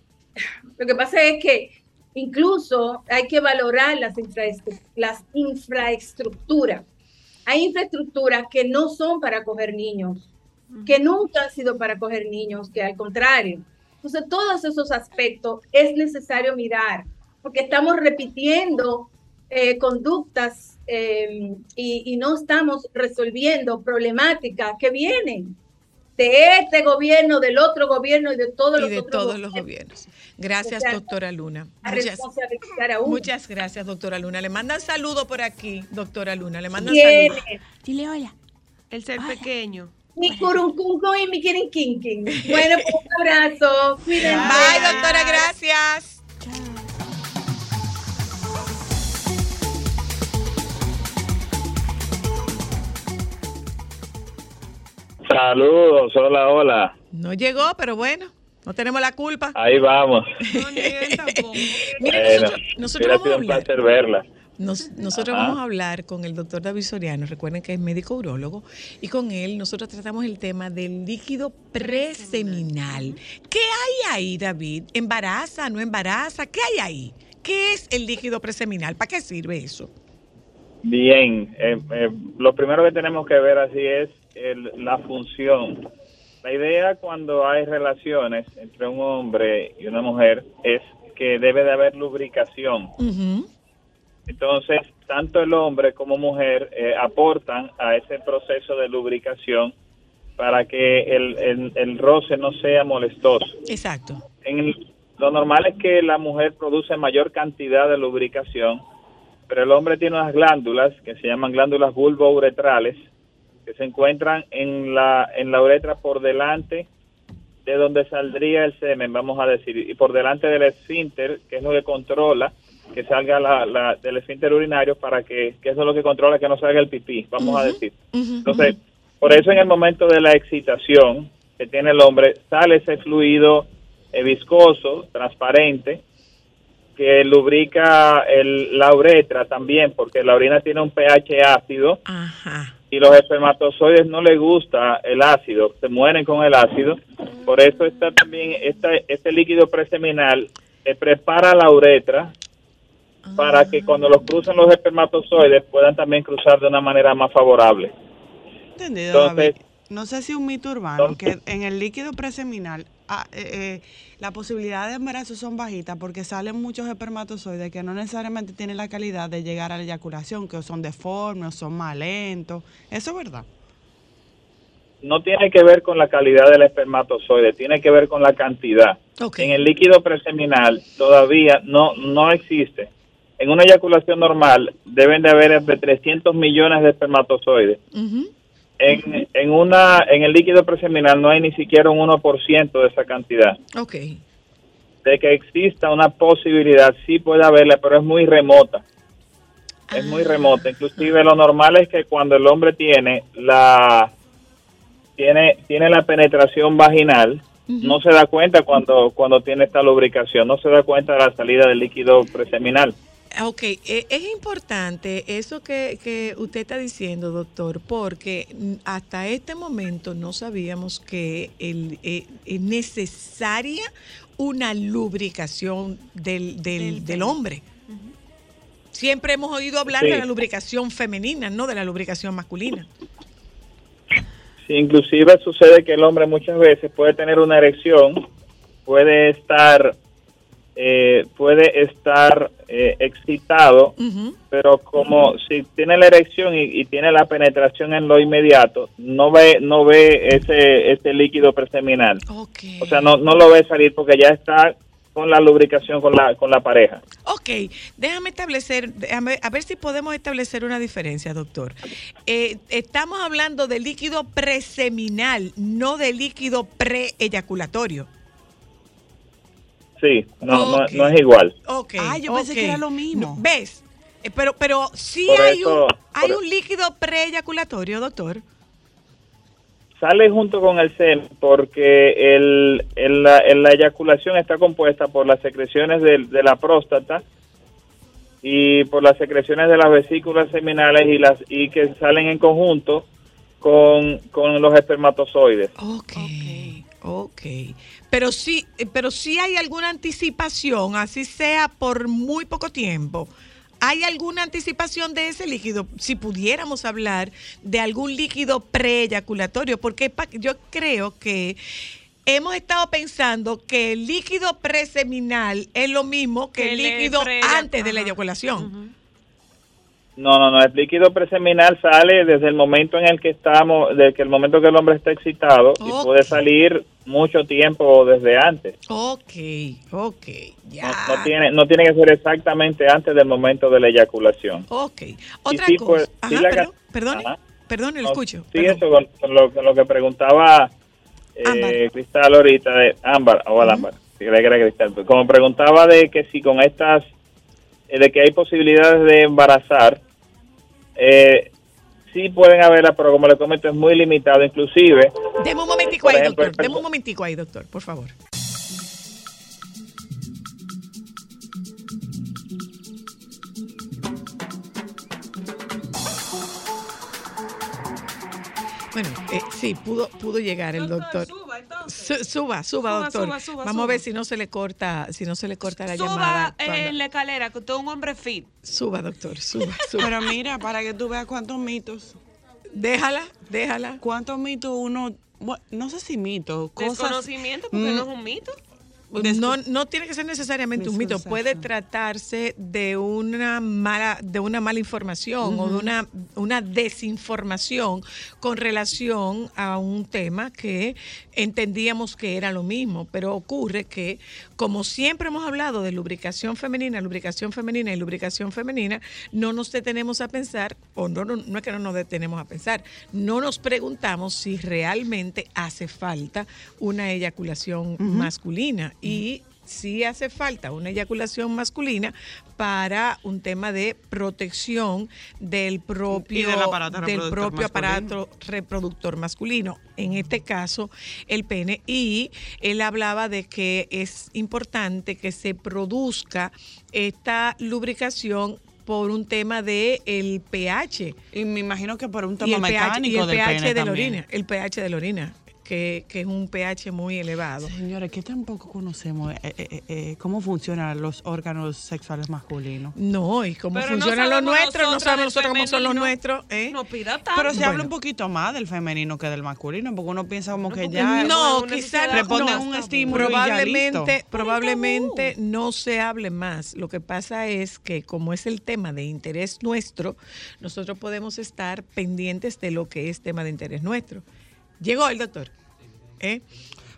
[SPEAKER 13] lo que pasa es que incluso hay que valorar las, infraestru- las infraestructuras. Hay infraestructuras que no son para coger niños, que nunca han sido para coger niños, que al contrario. Entonces, todos esos aspectos es necesario mirar, porque estamos repitiendo eh, conductas eh, y, y no estamos resolviendo problemáticas que vienen de este gobierno, del otro gobierno y de todos
[SPEAKER 1] y
[SPEAKER 13] los
[SPEAKER 1] de
[SPEAKER 13] otros
[SPEAKER 1] todos los
[SPEAKER 13] gobiernos.
[SPEAKER 1] gobiernos. Gracias,
[SPEAKER 13] O sea,
[SPEAKER 1] doctora Luna. Muchas,
[SPEAKER 13] a
[SPEAKER 1] muchas gracias, doctora Luna. Le mandan saludo por aquí, doctora Luna. Le mandan saludo.
[SPEAKER 13] Dile hola.
[SPEAKER 2] El ser pequeño.
[SPEAKER 13] Mi curuncunco y mi quirinquinquin. Bueno, pues un abrazo. Cuídense.
[SPEAKER 1] Bye, doctora, gracias.
[SPEAKER 14] Saludos, hola, hola.
[SPEAKER 1] No llegó, pero bueno, no tenemos la culpa.
[SPEAKER 14] Ahí vamos.
[SPEAKER 1] Mira,
[SPEAKER 14] Bueno,
[SPEAKER 1] nosotros, nosotros
[SPEAKER 14] hubiera
[SPEAKER 1] vamos a
[SPEAKER 14] sido un
[SPEAKER 1] hablar.
[SPEAKER 14] placer verla.
[SPEAKER 1] Nos- nosotros
[SPEAKER 14] Ajá.
[SPEAKER 1] vamos a hablar con el doctor David Soriano, recuerden que es médico urólogo, y con él nosotros tratamos el tema del líquido preseminal. ¿Qué hay ahí, David? ¿Embaraza, no embaraza? ¿Qué hay ahí? ¿Qué es el líquido preseminal? ¿Para qué sirve eso?
[SPEAKER 14] Bien, eh, eh, lo primero que tenemos que ver así es el- la función. La idea cuando hay relaciones entre un hombre y una mujer es que debe de haber lubricación. Entonces, tanto el hombre como mujer eh, aportan a ese proceso de lubricación para que el, el- el roce no sea molestoso.
[SPEAKER 1] Exacto.
[SPEAKER 14] En el- lo normal es que la mujer produce mayor cantidad de lubricación, pero el hombre tiene unas glándulas que se llaman glándulas bulbouretrales que se encuentran en la en la uretra por delante de donde saldría el semen, vamos a decir, y por delante del esfínter, que es lo que controla que salga la, la- del esfínter urinario para que, que eso es lo que controla que no salga el pipí, vamos a decir. Entonces, por eso en el momento de la excitación que tiene el hombre, sale ese fluido eh, viscoso, transparente, que lubrica el, la uretra también, porque la orina tiene un pH ácido y los espermatozoides no les gusta el ácido, se mueren con el ácido. Por eso está también esta, este líquido preseminal eh, prepara la uretra para que cuando los crucen los espermatozoides puedan también cruzar de una manera más favorable.
[SPEAKER 3] Entendido,
[SPEAKER 14] Entonces,
[SPEAKER 3] David. No sé si un mito urbano, que en el líquido preseminal ah, eh, eh, la posibilidad de embarazo son bajitas porque salen muchos espermatozoides que no necesariamente tienen la calidad de llegar a la eyaculación, que son deformes o son más lentos. ¿Eso es verdad?
[SPEAKER 14] no tiene que ver con la calidad del espermatozoide, tiene que ver con la cantidad. En el líquido preseminal todavía no, no existe. En una eyaculación normal deben de haber entre 300 millones de espermatozoides. En, en, una, en el líquido preseminal no hay ni siquiera un 1% de esa cantidad.
[SPEAKER 1] Ok.
[SPEAKER 14] De que exista una posibilidad, sí puede haberla, pero es muy remota. Es muy remota. Inclusive lo normal es que cuando el hombre tiene la tiene tiene la penetración vaginal, no se da cuenta cuando cuando tiene esta lubricación, no se da cuenta de la salida del líquido preseminal.
[SPEAKER 1] Ok, eh, es importante eso que, que usted está diciendo, doctor, porque hasta este momento no sabíamos que el, eh, es necesaria una lubricación del, del, del hombre. Siempre hemos oído hablar
[SPEAKER 14] Sí.
[SPEAKER 1] de la lubricación femenina, no de la lubricación masculina.
[SPEAKER 14] Sí, inclusive sucede que el hombre muchas veces puede tener una erección, puede estar, eh, puede estar eh, excitado, pero como si tiene la erección y, y tiene la penetración en lo inmediato, no ve, no ve ese, ese líquido preseminal. O sea, no, no lo ve salir porque ya está con la lubricación con la, con la pareja.
[SPEAKER 1] Ok, déjame establecer, déjame- a ver si podemos establecer una diferencia, doctor. Eh, estamos hablando de líquido preseminal, no de líquido preeyaculatorio.
[SPEAKER 14] Sí, no, no- no, es igual.
[SPEAKER 1] Ok.
[SPEAKER 3] Ah, yo pensé que era lo mismo.
[SPEAKER 1] ¿Ves? Eh, Pero, pero sí
[SPEAKER 14] Por
[SPEAKER 1] hay,
[SPEAKER 14] eso-
[SPEAKER 1] un, hay un líquido preeyaculatorio, doctor.
[SPEAKER 14] Sale junto con el semen porque el, el- la, el- la eyaculación está compuesta por las secreciones del- de, la próstata y por las secreciones de las vesículas seminales y las y que salen en conjunto con, con los espermatozoides.
[SPEAKER 1] Ok, ok. Pero sí, eh, pero sí hay alguna anticipación, así sea por muy poco tiempo. ¿Hay alguna anticipación de ese líquido? Si pudiéramos hablar de algún líquido preeyaculatorio, porque yo creo que hemos estado pensando que el líquido preseminal es lo mismo que,
[SPEAKER 2] Que
[SPEAKER 1] el líquido antes de la eyaculación.
[SPEAKER 14] No, no, no, el líquido preseminal sale desde el momento en el que estamos, desde el momento que el hombre está excitado y puede salir mucho tiempo desde antes.
[SPEAKER 1] Ok, ok, ya.
[SPEAKER 14] No, no tiene no tiene que ser exactamente antes del momento de la eyaculación.
[SPEAKER 1] Ok. Otra
[SPEAKER 14] sí,
[SPEAKER 1] cosa.
[SPEAKER 14] pues,
[SPEAKER 1] Ajá,
[SPEAKER 14] sí la
[SPEAKER 1] perdón, perdone,
[SPEAKER 14] Ajá.
[SPEAKER 1] perdone, lo
[SPEAKER 14] No,
[SPEAKER 1] escucho.
[SPEAKER 14] Sí, eso con, con lo, con lo que preguntaba eh, Cristal ahorita, de Ámbar, o al Ámbar, si que era Cristal, pero como preguntaba de que si con estas, eh, de que hay posibilidades de embarazar, eh, sí pueden haberlas, pero como le comento, es muy limitado, inclusive.
[SPEAKER 1] Deme un momentico ahí,
[SPEAKER 14] ejemplo,
[SPEAKER 1] doctor. Deme un momentico ahí, doctor, por favor. Bueno, eh, sí, pudo, pudo llegar el doctor. Su- Suba, suba,
[SPEAKER 2] Suba,
[SPEAKER 1] doctor.
[SPEAKER 2] suba, suba,
[SPEAKER 1] Vamos
[SPEAKER 2] suba.
[SPEAKER 1] a ver si no se le corta, si no se le corta la
[SPEAKER 2] Suba
[SPEAKER 1] llamada.
[SPEAKER 2] eh,
[SPEAKER 1] cuando-
[SPEAKER 2] en la escalera, que usted es un hombre fit.
[SPEAKER 1] Suba, doctor, suba, suba.
[SPEAKER 3] Pero mira, para que tú veas cuántos mitos.
[SPEAKER 1] Déjala, déjala.
[SPEAKER 3] ¿Cuántos mitos uno, bueno, no sé si mitos, cosas...
[SPEAKER 2] Desconocimiento, porque
[SPEAKER 3] Mm,
[SPEAKER 2] no es un mito.
[SPEAKER 1] No, no tiene que ser necesariamente un mito, puede tratarse de una mala, de una mala información o de una, una desinformación con relación a un tema que entendíamos que era lo mismo, pero ocurre que como siempre hemos hablado de lubricación femenina, lubricación femenina y lubricación femenina, no nos detenemos a pensar, o no, no, no es que no nos detenemos a pensar, no nos preguntamos si realmente hace falta una eyaculación masculina y si hace falta una eyaculación masculina para un tema de protección del propio,
[SPEAKER 3] del aparato
[SPEAKER 1] del
[SPEAKER 3] reproductor
[SPEAKER 1] propio aparato reproductor masculino, en este caso el pene, y él hablaba de que es importante que se produzca esta lubricación por un tema de el pH.
[SPEAKER 3] Y me imagino que por un
[SPEAKER 1] Y
[SPEAKER 3] tema
[SPEAKER 1] pH, y
[SPEAKER 3] mecánico
[SPEAKER 1] el
[SPEAKER 3] del
[SPEAKER 1] pH
[SPEAKER 3] pene
[SPEAKER 1] de la
[SPEAKER 3] también.
[SPEAKER 1] orina, el pH de la orina, que, que es un pH muy elevado.
[SPEAKER 3] Señores, que tampoco conocemos eh, eh, eh, cómo funcionan los órganos sexuales masculinos.
[SPEAKER 1] No, y cómo
[SPEAKER 2] Pero no
[SPEAKER 1] funcionan los
[SPEAKER 2] sabemos
[SPEAKER 1] nuestros, no sabemos nosotros cómo son los nuestros. ¿eh?
[SPEAKER 2] No pida tanto.
[SPEAKER 3] Pero se habla un poquito más del femenino que del masculino, porque uno piensa como que ya
[SPEAKER 1] no, quizás no,
[SPEAKER 3] ponen
[SPEAKER 1] no.
[SPEAKER 3] un estímulo y ya
[SPEAKER 1] probablemente,
[SPEAKER 3] listo.
[SPEAKER 1] probablemente no se hable más. Lo que pasa es que como es el tema de interés nuestro, nosotros podemos estar pendientes de lo que es tema de interés nuestro. Llegó el doctor. ¿eh?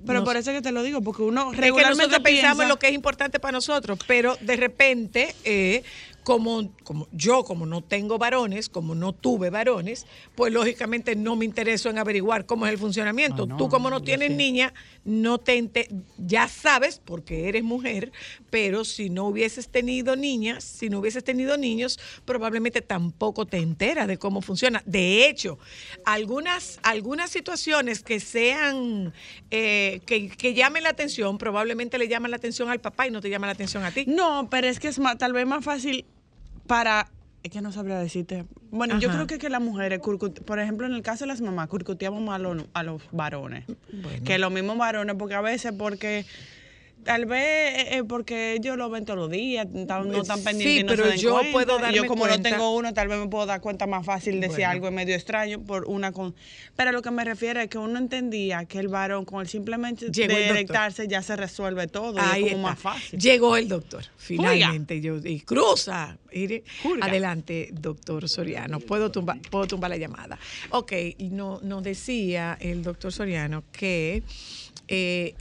[SPEAKER 3] Pero por eso que te lo digo, porque uno
[SPEAKER 1] es que
[SPEAKER 3] regularmente
[SPEAKER 1] pensamos en lo que es importante para nosotros, pero de repente, eh, como, como yo, como no tengo varones, como no tuve varones, pues lógicamente no me intereso en averiguar cómo es el funcionamiento.
[SPEAKER 3] Ah, no,
[SPEAKER 1] Tú como no tienes niña, no te ya sabes porque eres mujer, pero si no hubieses tenido niñas, si no hubieses tenido niños, probablemente tampoco te enteras de cómo funciona. De hecho, algunas, algunas situaciones que sean, eh, que, que llamen la atención, probablemente le llaman la atención al papá y no te llaman la atención a ti.
[SPEAKER 3] No, pero es que es más, tal vez más fácil para es que no sabría decirte. Bueno, yo creo que, que las mujeres, por ejemplo, en el caso de las mamás, curcuteamos más a los, a los varones. Que los mismos varones, porque a veces, porque tal vez eh, eh, porque ellos lo ven todos los días, tan- no están
[SPEAKER 1] Sí,
[SPEAKER 3] pendientes y no
[SPEAKER 1] pero
[SPEAKER 3] se dan
[SPEAKER 1] yo
[SPEAKER 3] cuenta.
[SPEAKER 1] puedo
[SPEAKER 3] Y
[SPEAKER 1] darme
[SPEAKER 3] Yo como
[SPEAKER 1] cuenta-
[SPEAKER 3] no tengo uno, tal vez me puedo dar cuenta más fácil de si
[SPEAKER 1] Bueno.
[SPEAKER 3] algo es medio extraño por una con... Pero lo que me refiero es que uno entendía que el varón con el simplemente
[SPEAKER 1] Llegó el
[SPEAKER 3] de erectarse ya se resuelve todo y
[SPEAKER 1] Ahí
[SPEAKER 3] es como
[SPEAKER 1] está.
[SPEAKER 3] más fácil.
[SPEAKER 1] Llegó el doctor, finalmente. Yo, y cruza.
[SPEAKER 3] Jurga.
[SPEAKER 1] adelante, doctor Soriano. Puedo tumbar, puedo tumbar la llamada. Ok, no, nos decía el doctor Soriano que eh,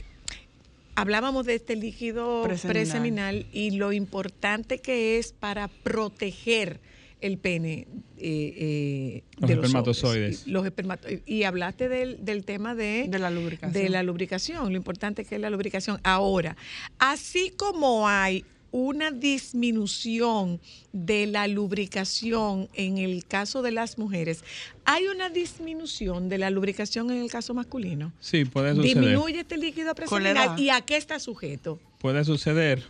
[SPEAKER 1] hablábamos de este líquido
[SPEAKER 3] Preseminal.
[SPEAKER 1] preseminal. y lo importante que es para proteger el pene eh, eh,
[SPEAKER 15] Los
[SPEAKER 1] de los
[SPEAKER 15] espermatozoides.
[SPEAKER 1] Y Los espermatozoides. Y hablaste del, del tema de,
[SPEAKER 3] De la lubricación.
[SPEAKER 1] de la lubricación, lo importante que es la lubricación. Ahora, así como hay una disminución de la lubricación en el caso de las mujeres, hay una disminución de la lubricación en el caso masculino.
[SPEAKER 15] Sí, puede suceder.
[SPEAKER 1] Disminuye este líquido preseminal y a qué está sujeto.
[SPEAKER 15] Puede suceder.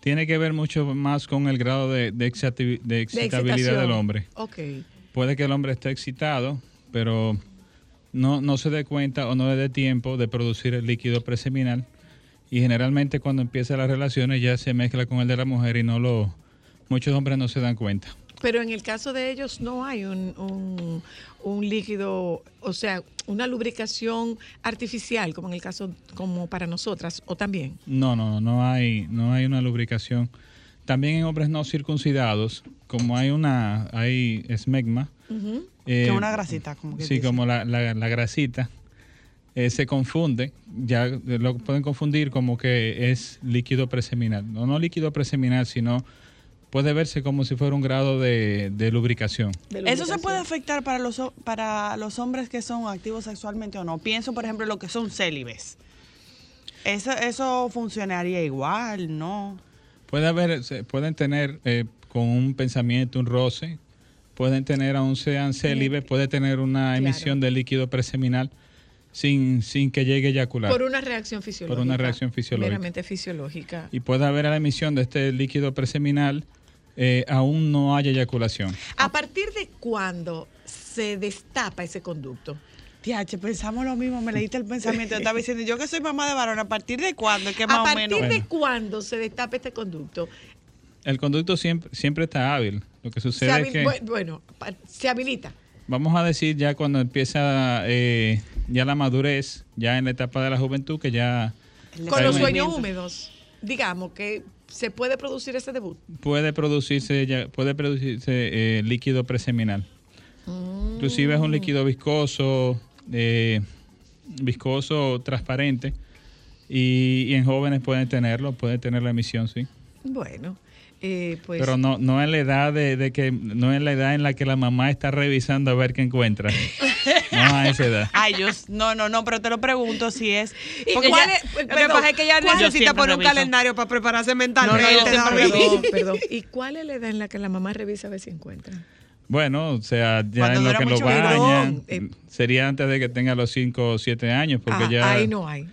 [SPEAKER 15] Tiene que ver mucho más con el grado de, de excitabilidad, de del hombre. Puede que el hombre esté excitado, pero no, no se dé cuenta o no le dé tiempo de producir el líquido preseminal. Y generalmente cuando empieza las relaciones ya se mezcla con el de la mujer y no lo muchos hombres no se dan cuenta.
[SPEAKER 1] Pero en el caso de ellos no hay un, un- un líquido, o sea, una lubricación artificial, como en el caso, como para nosotras, o también.
[SPEAKER 15] No, no, no hay, no hay una lubricación. También en hombres no circuncidados, como hay una, hay esmegma,
[SPEAKER 1] Ujú.
[SPEAKER 15] eh,
[SPEAKER 3] Que una grasita, como que
[SPEAKER 15] sí, como la, la- la grasita, eh, se confunde, ya lo pueden confundir como que es líquido preseminal. No, no líquido preseminal, sino puede verse como si fuera un grado de, de lubricación.
[SPEAKER 3] ¿Eso se puede afectar para los, para los hombres que son activos sexualmente o no? Pienso, por ejemplo, lo que son célibes. ¿Eso, eso funcionaría igual, no?
[SPEAKER 15] Puede haber, pueden tener eh, con un pensamiento, un roce, pueden tener, aún sean célibes, puede tener una emisión de líquido preseminal sin, sin que llegue a eyacular.
[SPEAKER 1] Por una reacción fisiológica.
[SPEAKER 15] Por una reacción fisiológica.
[SPEAKER 1] Meramente fisiológica.
[SPEAKER 15] Y puede haber la emisión de este líquido preseminal, eh, aún no haya eyaculación.
[SPEAKER 1] ¿A partir de cuándo se destapa ese conducto?
[SPEAKER 3] Tiache, pensamos lo mismo, me leíste el pensamiento. Yo estaba diciendo, yo que soy mamá de varón, ¿a partir de cuándo? Es que más
[SPEAKER 1] ¿A
[SPEAKER 3] o
[SPEAKER 1] partir
[SPEAKER 3] menos.
[SPEAKER 1] de cuándo se destapa este conducto?
[SPEAKER 15] El conducto siempre, siempre está hábil. Lo que sucede es que,
[SPEAKER 1] bu- Bueno, se habilita.
[SPEAKER 15] Vamos a decir, ya cuando empieza eh, ya la madurez, ya en la etapa de la juventud, que ya
[SPEAKER 1] Con los sueños húmedos, digamos que se puede producir ese debut.
[SPEAKER 15] puede producirse, ya, puede producirse eh, líquido preseminal. Inclusive es un líquido viscoso, eh, viscoso, transparente. Y, y en jóvenes pueden tenerlo, pueden tener la emisión, sí.
[SPEAKER 1] Bueno, eh, pues.
[SPEAKER 15] Pero no, no en la edad de, de que, no en la edad en la que la mamá está revisando a ver qué encuentra. no a esa edad.
[SPEAKER 3] Ay, yo, no, no, no, pero te lo pregunto si es.
[SPEAKER 2] ¿Y
[SPEAKER 3] porque
[SPEAKER 2] cuál
[SPEAKER 3] ya-
[SPEAKER 2] es- Lo que
[SPEAKER 3] pero-
[SPEAKER 2] pasa es que ella
[SPEAKER 3] ¿cuál- yo
[SPEAKER 2] necesita poner un
[SPEAKER 3] reviso.
[SPEAKER 2] calendario para prepararse
[SPEAKER 1] No, no,
[SPEAKER 2] mentalmente.
[SPEAKER 1] no,
[SPEAKER 2] David.
[SPEAKER 1] perdón, perdón. ¿Y cuál es la edad en la que la mamá revisa a ver si encuentra?
[SPEAKER 15] Bueno, o sea, ya
[SPEAKER 1] Cuando
[SPEAKER 15] en lo que lo bañan,
[SPEAKER 1] eh.
[SPEAKER 15] sería antes de que tenga los 5 o 7 años, porque
[SPEAKER 1] Ah,
[SPEAKER 15] ya...
[SPEAKER 1] ahí no hay.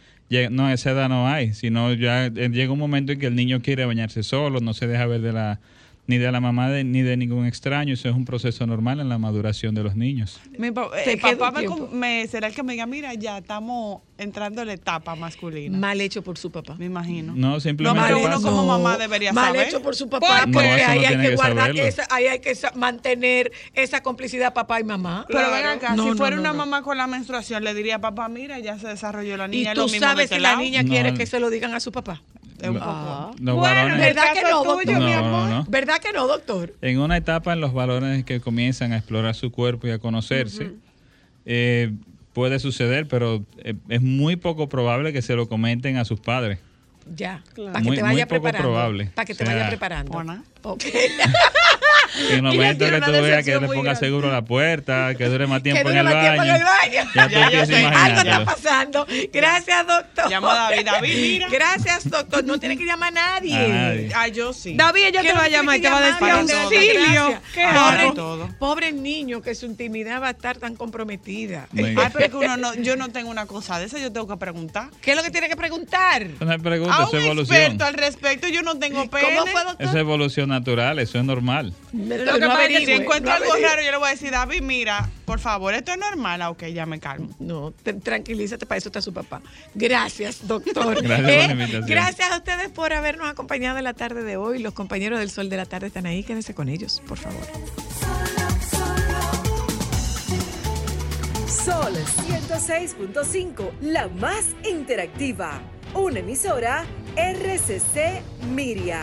[SPEAKER 15] No, esa edad no hay, sino ya eh, llega un momento en que el niño quiere bañarse solo, no se deja ver de la ni de la mamá de- ni de ningún extraño, eso es un proceso normal en la maduración de los niños.
[SPEAKER 3] Mi pa-
[SPEAKER 1] queda
[SPEAKER 3] papá me, me- será el que me diga, mira, ya estamos entrando en la etapa masculina.
[SPEAKER 1] Mal hecho por su papá.
[SPEAKER 3] Me imagino.
[SPEAKER 15] No, simplemente
[SPEAKER 3] No, uno
[SPEAKER 15] pasa-
[SPEAKER 3] como mamá debería
[SPEAKER 1] Mal
[SPEAKER 3] saber.
[SPEAKER 1] hecho por su papá,
[SPEAKER 15] No,
[SPEAKER 1] porque
[SPEAKER 15] no
[SPEAKER 1] ahí hay
[SPEAKER 15] tiene
[SPEAKER 1] que
[SPEAKER 15] que
[SPEAKER 1] guardar, esa, ahí hay que mantener esa complicidad papá y mamá.
[SPEAKER 3] Pero ven acá,
[SPEAKER 1] No,
[SPEAKER 3] si
[SPEAKER 1] no,
[SPEAKER 3] fuera
[SPEAKER 1] no,
[SPEAKER 3] una
[SPEAKER 1] no.
[SPEAKER 3] mamá con la menstruación, le diría, papá, mira, ya se desarrolló la
[SPEAKER 1] Y
[SPEAKER 3] niña. es
[SPEAKER 1] tú
[SPEAKER 3] lo mismo
[SPEAKER 1] sabes
[SPEAKER 3] este
[SPEAKER 1] si la niña
[SPEAKER 15] No.
[SPEAKER 1] quiere que se lo digan a su papá.
[SPEAKER 3] Un
[SPEAKER 15] Los
[SPEAKER 1] Ah.
[SPEAKER 15] varones-
[SPEAKER 1] ¿Verdad que no, doctor?
[SPEAKER 15] No, no, no.
[SPEAKER 1] ¿Verdad que no, doctor?
[SPEAKER 15] En una etapa en los varones que comienzan a explorar su cuerpo y a conocerse, eh, puede suceder, pero eh, es muy poco probable que se lo comenten a sus padres.
[SPEAKER 1] Ya,
[SPEAKER 15] Claro.
[SPEAKER 1] para que
[SPEAKER 15] Muy-
[SPEAKER 1] te
[SPEAKER 15] muy
[SPEAKER 1] vaya
[SPEAKER 15] poco
[SPEAKER 1] preparando.
[SPEAKER 15] probable.
[SPEAKER 1] Para que te
[SPEAKER 15] O sea,
[SPEAKER 1] vaya preparando.
[SPEAKER 3] Ona.
[SPEAKER 15] En el momento que tú
[SPEAKER 1] una
[SPEAKER 15] veas que le ponga seguro a la puerta, que dure más tiempo,
[SPEAKER 1] que
[SPEAKER 15] en,
[SPEAKER 1] dure
[SPEAKER 15] el
[SPEAKER 1] más tiempo
[SPEAKER 15] baño,
[SPEAKER 1] en el baño.
[SPEAKER 15] Ya
[SPEAKER 1] Ya, ya sé. Algo está pasando. Gracias, doctor.
[SPEAKER 3] Llamo a David. David, mira.
[SPEAKER 1] Gracias, doctor. No tiene que llamar a nadie.
[SPEAKER 15] A nadie.
[SPEAKER 3] Ah, yo sí.
[SPEAKER 2] David, ella
[SPEAKER 1] Que
[SPEAKER 2] te va a llamar y te va a decir auxilio.
[SPEAKER 1] Pobre,
[SPEAKER 3] todo.
[SPEAKER 1] pobre niño que su intimidad va a estar tan comprometida.
[SPEAKER 15] Venga.
[SPEAKER 3] Ay, pero es que uno no, yo no tengo una cosa de esa, yo tengo que preguntar.
[SPEAKER 1] ¿Qué es lo que tiene que preguntar?
[SPEAKER 15] No hay pregunta,
[SPEAKER 3] A un
[SPEAKER 15] es evolución.
[SPEAKER 3] experto al respecto, yo no tengo pene.
[SPEAKER 1] ¿Cómo fue, doctor?
[SPEAKER 15] Eso es evolución natural, eso es normal.
[SPEAKER 3] Lo que
[SPEAKER 1] No
[SPEAKER 3] pasa es que si encuentro
[SPEAKER 1] no
[SPEAKER 3] algo
[SPEAKER 1] averigüe.
[SPEAKER 3] raro, yo le voy a decir, David, mira, por favor, esto es normal. Ah, ok, ya me calmo.
[SPEAKER 1] No, te- tranquilízate, para eso está su papá. Gracias, doctor. Eh,
[SPEAKER 15] Gracias por la invitación.
[SPEAKER 1] Gracias a ustedes por habernos acompañado en la tarde de hoy. Los compañeros del Sol de la Tarde están ahí. Quédense con ellos, por favor.
[SPEAKER 16] Sol 106.5, la más interactiva. Una emisora RCC Miria.